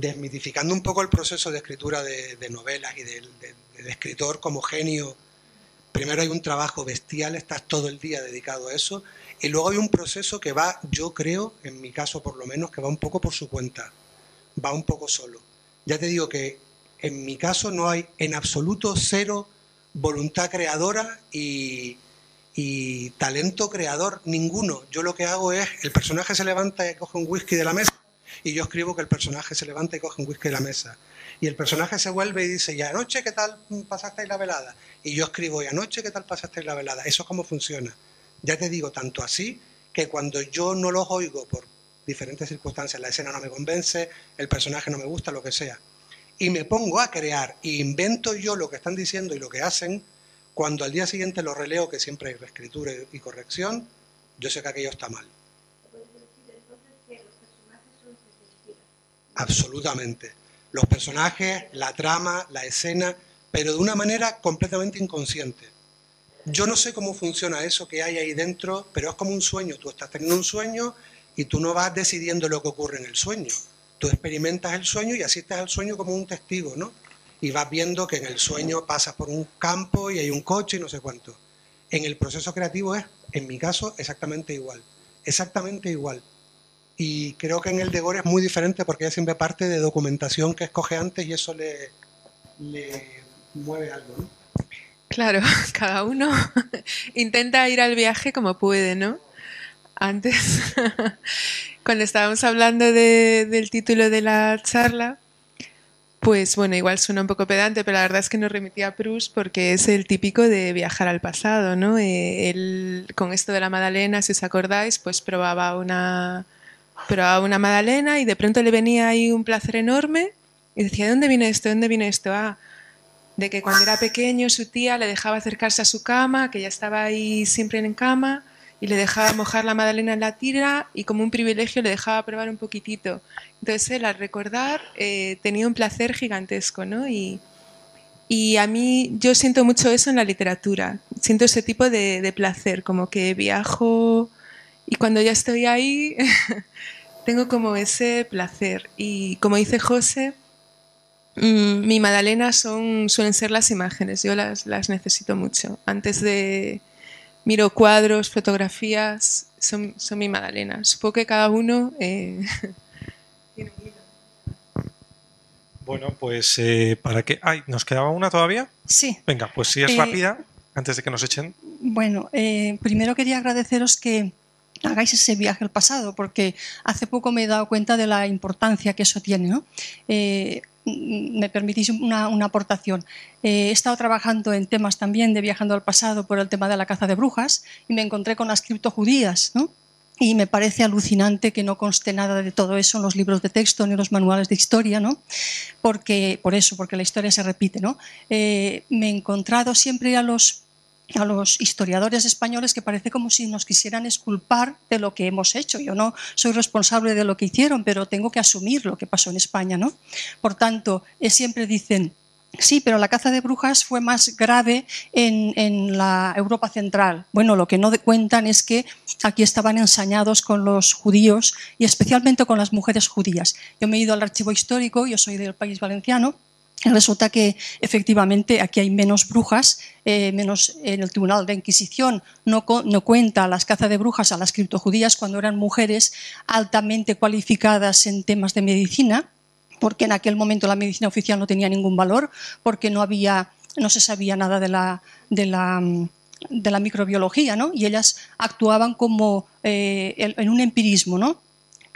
desmitificando un poco el proceso de escritura de, novelas y del escritor como genio, primero hay un trabajo bestial, estás todo el día dedicado a eso, y luego hay un proceso que va, yo creo, en mi caso por lo menos, que va un poco por su cuenta, va un poco solo. Ya te digo que en mi caso no hay en absoluto cero voluntad creadora y, talento creador ninguno. Yo lo que hago es, el personaje se levanta y coge un whisky de la mesa y yo escribo que el personaje se levanta y coge un whisky de la mesa. Y el personaje se vuelve y dice, ¿y anoche qué tal pasasteis la velada? Y yo escribo, ¿y anoche qué tal pasasteis la velada? Eso es como funciona. Ya te digo, tanto así que cuando yo no los oigo por diferentes circunstancias, la escena no me convence, el personaje no me gusta, lo que sea, y me pongo a crear e invento yo lo que están diciendo y lo que hacen, cuando al día siguiente lo releo, que siempre hay reescritura y corrección, yo sé que aquello está mal. Absolutamente. Los personajes, la trama, la escena, pero de una manera completamente inconsciente. Yo no sé cómo funciona eso que hay ahí dentro, pero es como un sueño. Tú estás teniendo un sueño y tú no vas decidiendo lo que ocurre en el sueño tú experimentas el sueño y asistes al sueño como un testigo, ¿no? Y vas viendo que en el sueño pasas por un campo y hay un coche y no sé cuánto. En el proceso creativo es, en mi caso, exactamente igual. Exactamente igual. Y creo que en el de Gore es muy diferente porque ella siempre parte de documentación que escoge antes y eso le, le mueve algo, ¿no? Claro, cada uno intenta ir al viaje como puede, ¿no? Antes cuando estábamos hablando del título de la charla, pues bueno, igual suena un poco pedante, pero la verdad es que nos remitía a Proust porque es el típico de viajar al pasado, ¿no? Eh, él, con esto de la Madalena, si os acordáis, pues probaba una, probaba una Madalena y de pronto le venía ahí un placer enorme y decía, ¿de dónde viene esto? ¿De dónde viene esto? Ah, de que cuando era pequeño su tía le dejaba acercarse a su cama, que ya estaba ahí siempre en cama, y le dejaba mojar la magdalena en la tira y como un privilegio le dejaba probar un poquitito. Entonces él al recordar eh, tenía un placer gigantesco, ¿no? Y, y, a mí yo siento mucho eso en la literatura, siento ese tipo de, de placer, como que viajo y cuando ya estoy ahí tengo como ese placer. Y como dice José, mm, mi magdalena son, suelen ser las imágenes, yo las, las necesito mucho. Antes de miro cuadros, fotografías, son, son mi Madalena. Supongo que cada uno eh, tiene Bueno, pues eh, para qué. Ay, ¿nos quedaba una todavía? Sí. Venga, pues si es eh, rápida, antes de que nos echen. Bueno, primero quería agradeceros que hagáis ese viaje al pasado, porque hace poco me he dado cuenta de la importancia que eso tiene. ¿no? me permitís una, aportación. Eh, he estado trabajando en temas también de viajando al pasado por el tema de la caza de brujas y me encontré con las criptojudías, ¿no? Y me parece alucinante que no conste nada de todo eso en los libros de texto ni en los manuales de historia, ¿no? Porque, por eso, porque la historia se repite, ¿no? Eh, me he encontrado siempre a los a los historiadores españoles que parece como si nos quisieran esculpar de lo que hemos hecho. Yo no soy responsable de lo que hicieron, pero tengo que asumir lo que pasó en España. ¿no? Por tanto, siempre dicen, Sí, pero la caza de brujas fue más grave en, en, la Europa central. Bueno, lo que no cuentan es que aquí estaban ensañados con los judíos y especialmente con las mujeres judías. Yo me he ido al archivo histórico, yo soy del país valenciano, Resulta que efectivamente aquí hay menos brujas, eh, menos en el Tribunal de Inquisición no, cuenta las cazas de brujas a las criptojudías cuando eran mujeres altamente cualificadas en temas de medicina, porque en aquel momento la medicina oficial no tenía ningún valor, porque no había, no se sabía nada de la microbiología, ¿no? Y ellas actuaban como eh, en un empirismo, ¿no?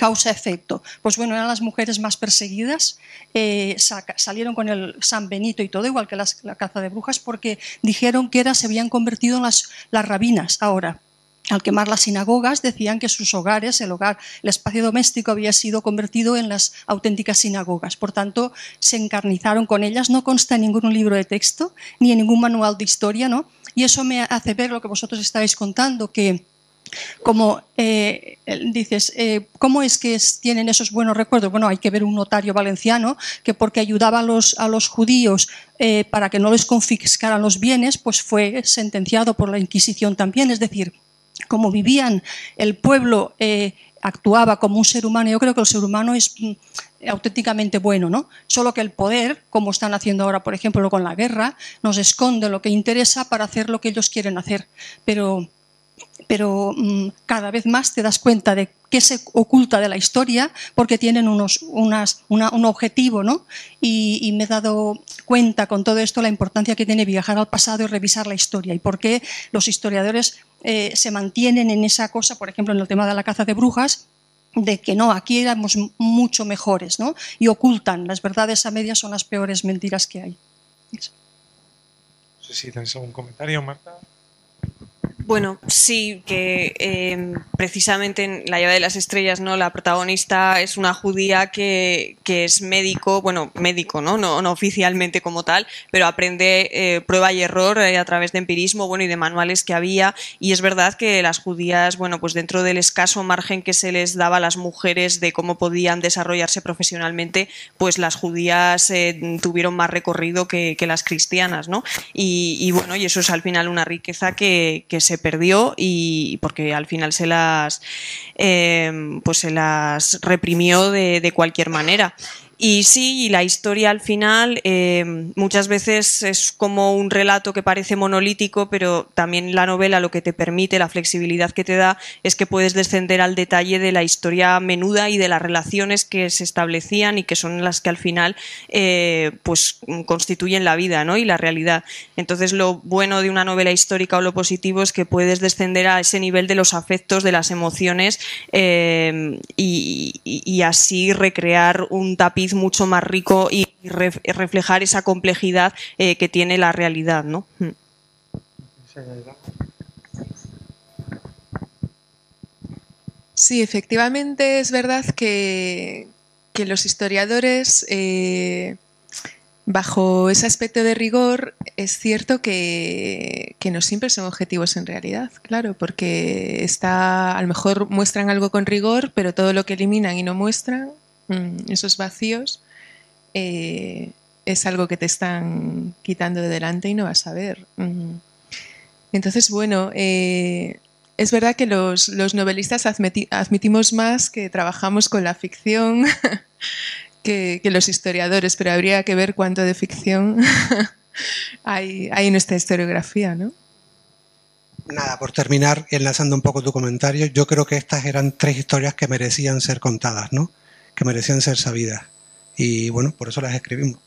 Causa-efecto. Pues bueno, eran las mujeres más perseguidas, eh, salieron con el San Benito y todo, igual que la caza de brujas, porque dijeron que era, se habían convertido en las, las rabinas ahora. Al quemar las sinagogas decían que sus hogares, el hogar, el espacio doméstico había sido convertido en las auténticas sinagogas. Por tanto, se encarnizaron con ellas. No consta en ningún libro de texto ni en ningún manual de historia, ¿no? Y eso me hace ver lo que vosotros estáis contando, que como eh, dices, eh, ¿cómo es que tienen esos buenos recuerdos? Bueno, hay que ver un notario valenciano que porque ayudaba a los, judíos eh, para que no les confiscaran los bienes, pues fue sentenciado por la Inquisición también. Es decir, como vivían el pueblo actuaba como un ser humano. Yo creo que el ser humano es mm, auténticamente bueno, ¿no? Solo que el poder, como están haciendo ahora, por ejemplo, con la guerra, nos esconde lo que interesa para hacer lo que ellos quieren hacer. Pero pero mm, cada vez más te das cuenta de qué se oculta de la historia porque tienen unos, unas, un objetivo, ¿no? Y, me he dado cuenta con todo esto la importancia que tiene viajar al pasado y revisar la historia y por qué los historiadores eh, se mantienen en esa cosa, por ejemplo, en el tema de la caza de brujas, de que no, aquí éramos mucho mejores, ¿no? Y ocultan, las verdades a medias son las peores mentiras que hay. No sé si tenéis algún comentario, Marta. Bueno, sí, que em, precisamente en La llave de las estrellas, ¿no? La protagonista es una judía que, es médico, bueno, médico, ¿no? No, oficialmente como tal, pero aprende eh, prueba y error eh, a través de empirismo, bueno, y de manuales que había. Y es verdad que las judías, bueno, pues dentro del escaso margen que se les daba a las mujeres de cómo podían desarrollarse profesionalmente, pues las judías eh, tuvieron más recorrido que, las cristianas, ¿no? Y, bueno, y eso es al final una riqueza que, que se perdió y porque al final se las eh, pues se las reprimió de, de cualquier manera y sí, y la historia al final eh, muchas veces es como un relato que parece monolítico, pero también la novela lo que te permite, la flexibilidad que te da, es que puedes descender al detalle de la historia menuda y de las relaciones que se establecían y que son las que al final eh, pues constituyen la vida ¿no? y la realidad. Entonces lo bueno de una novela histórica o lo positivo es que puedes descender a ese nivel de los afectos, de las emociones eh, y así recrear un tapiz mucho más rico y reflejar esa complejidad eh, que tiene la realidad, ¿no? Mm. Sí, efectivamente es verdad que, los historiadores, eh, bajo ese aspecto de rigor, es cierto que, que, no siempre son objetivos en realidad, claro, porque está, a lo mejor muestran algo con rigor, pero todo lo que eliminan y no muestran esos vacíos eh, es algo que te están quitando de delante y no vas a ver. Mm. Entonces, bueno, eh, es verdad que los, novelistas admitimos más que trabajamos con la ficción que, los historiadores, pero habría que ver cuánto de ficción hay, hay en nuestra historiografía, ¿no? Nada, por terminar, enlazando un poco tu comentario, yo creo que estas eran tres historias que merecían ser contadas, ¿no? Que merecían ser sabidas. Y bueno, por eso las escribimos.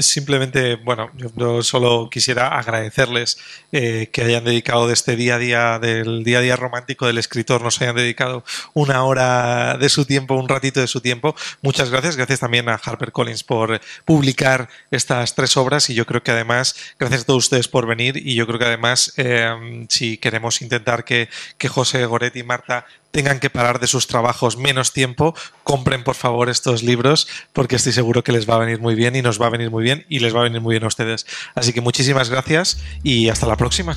Simplemente, bueno, yo solo quisiera agradecerles eh, que hayan dedicado de este día a día, del día a día romántico del escritor, nos hayan dedicado una hora de su tiempo, un ratito de su tiempo. Muchas gracias. Gracias también a HarperCollins por publicar estas tres obras y yo creo que además, gracias a todos ustedes por venir y yo creo que además, eh, si queremos intentar que, que José Goretti y Marta tengan que parar de sus trabajos menos tiempo, compren por favor estos libros porque estoy seguro que les va a venir muy bien y nos va a venir muy bien y les va a venir muy bien a ustedes. Así que muchísimas gracias y hasta la próxima.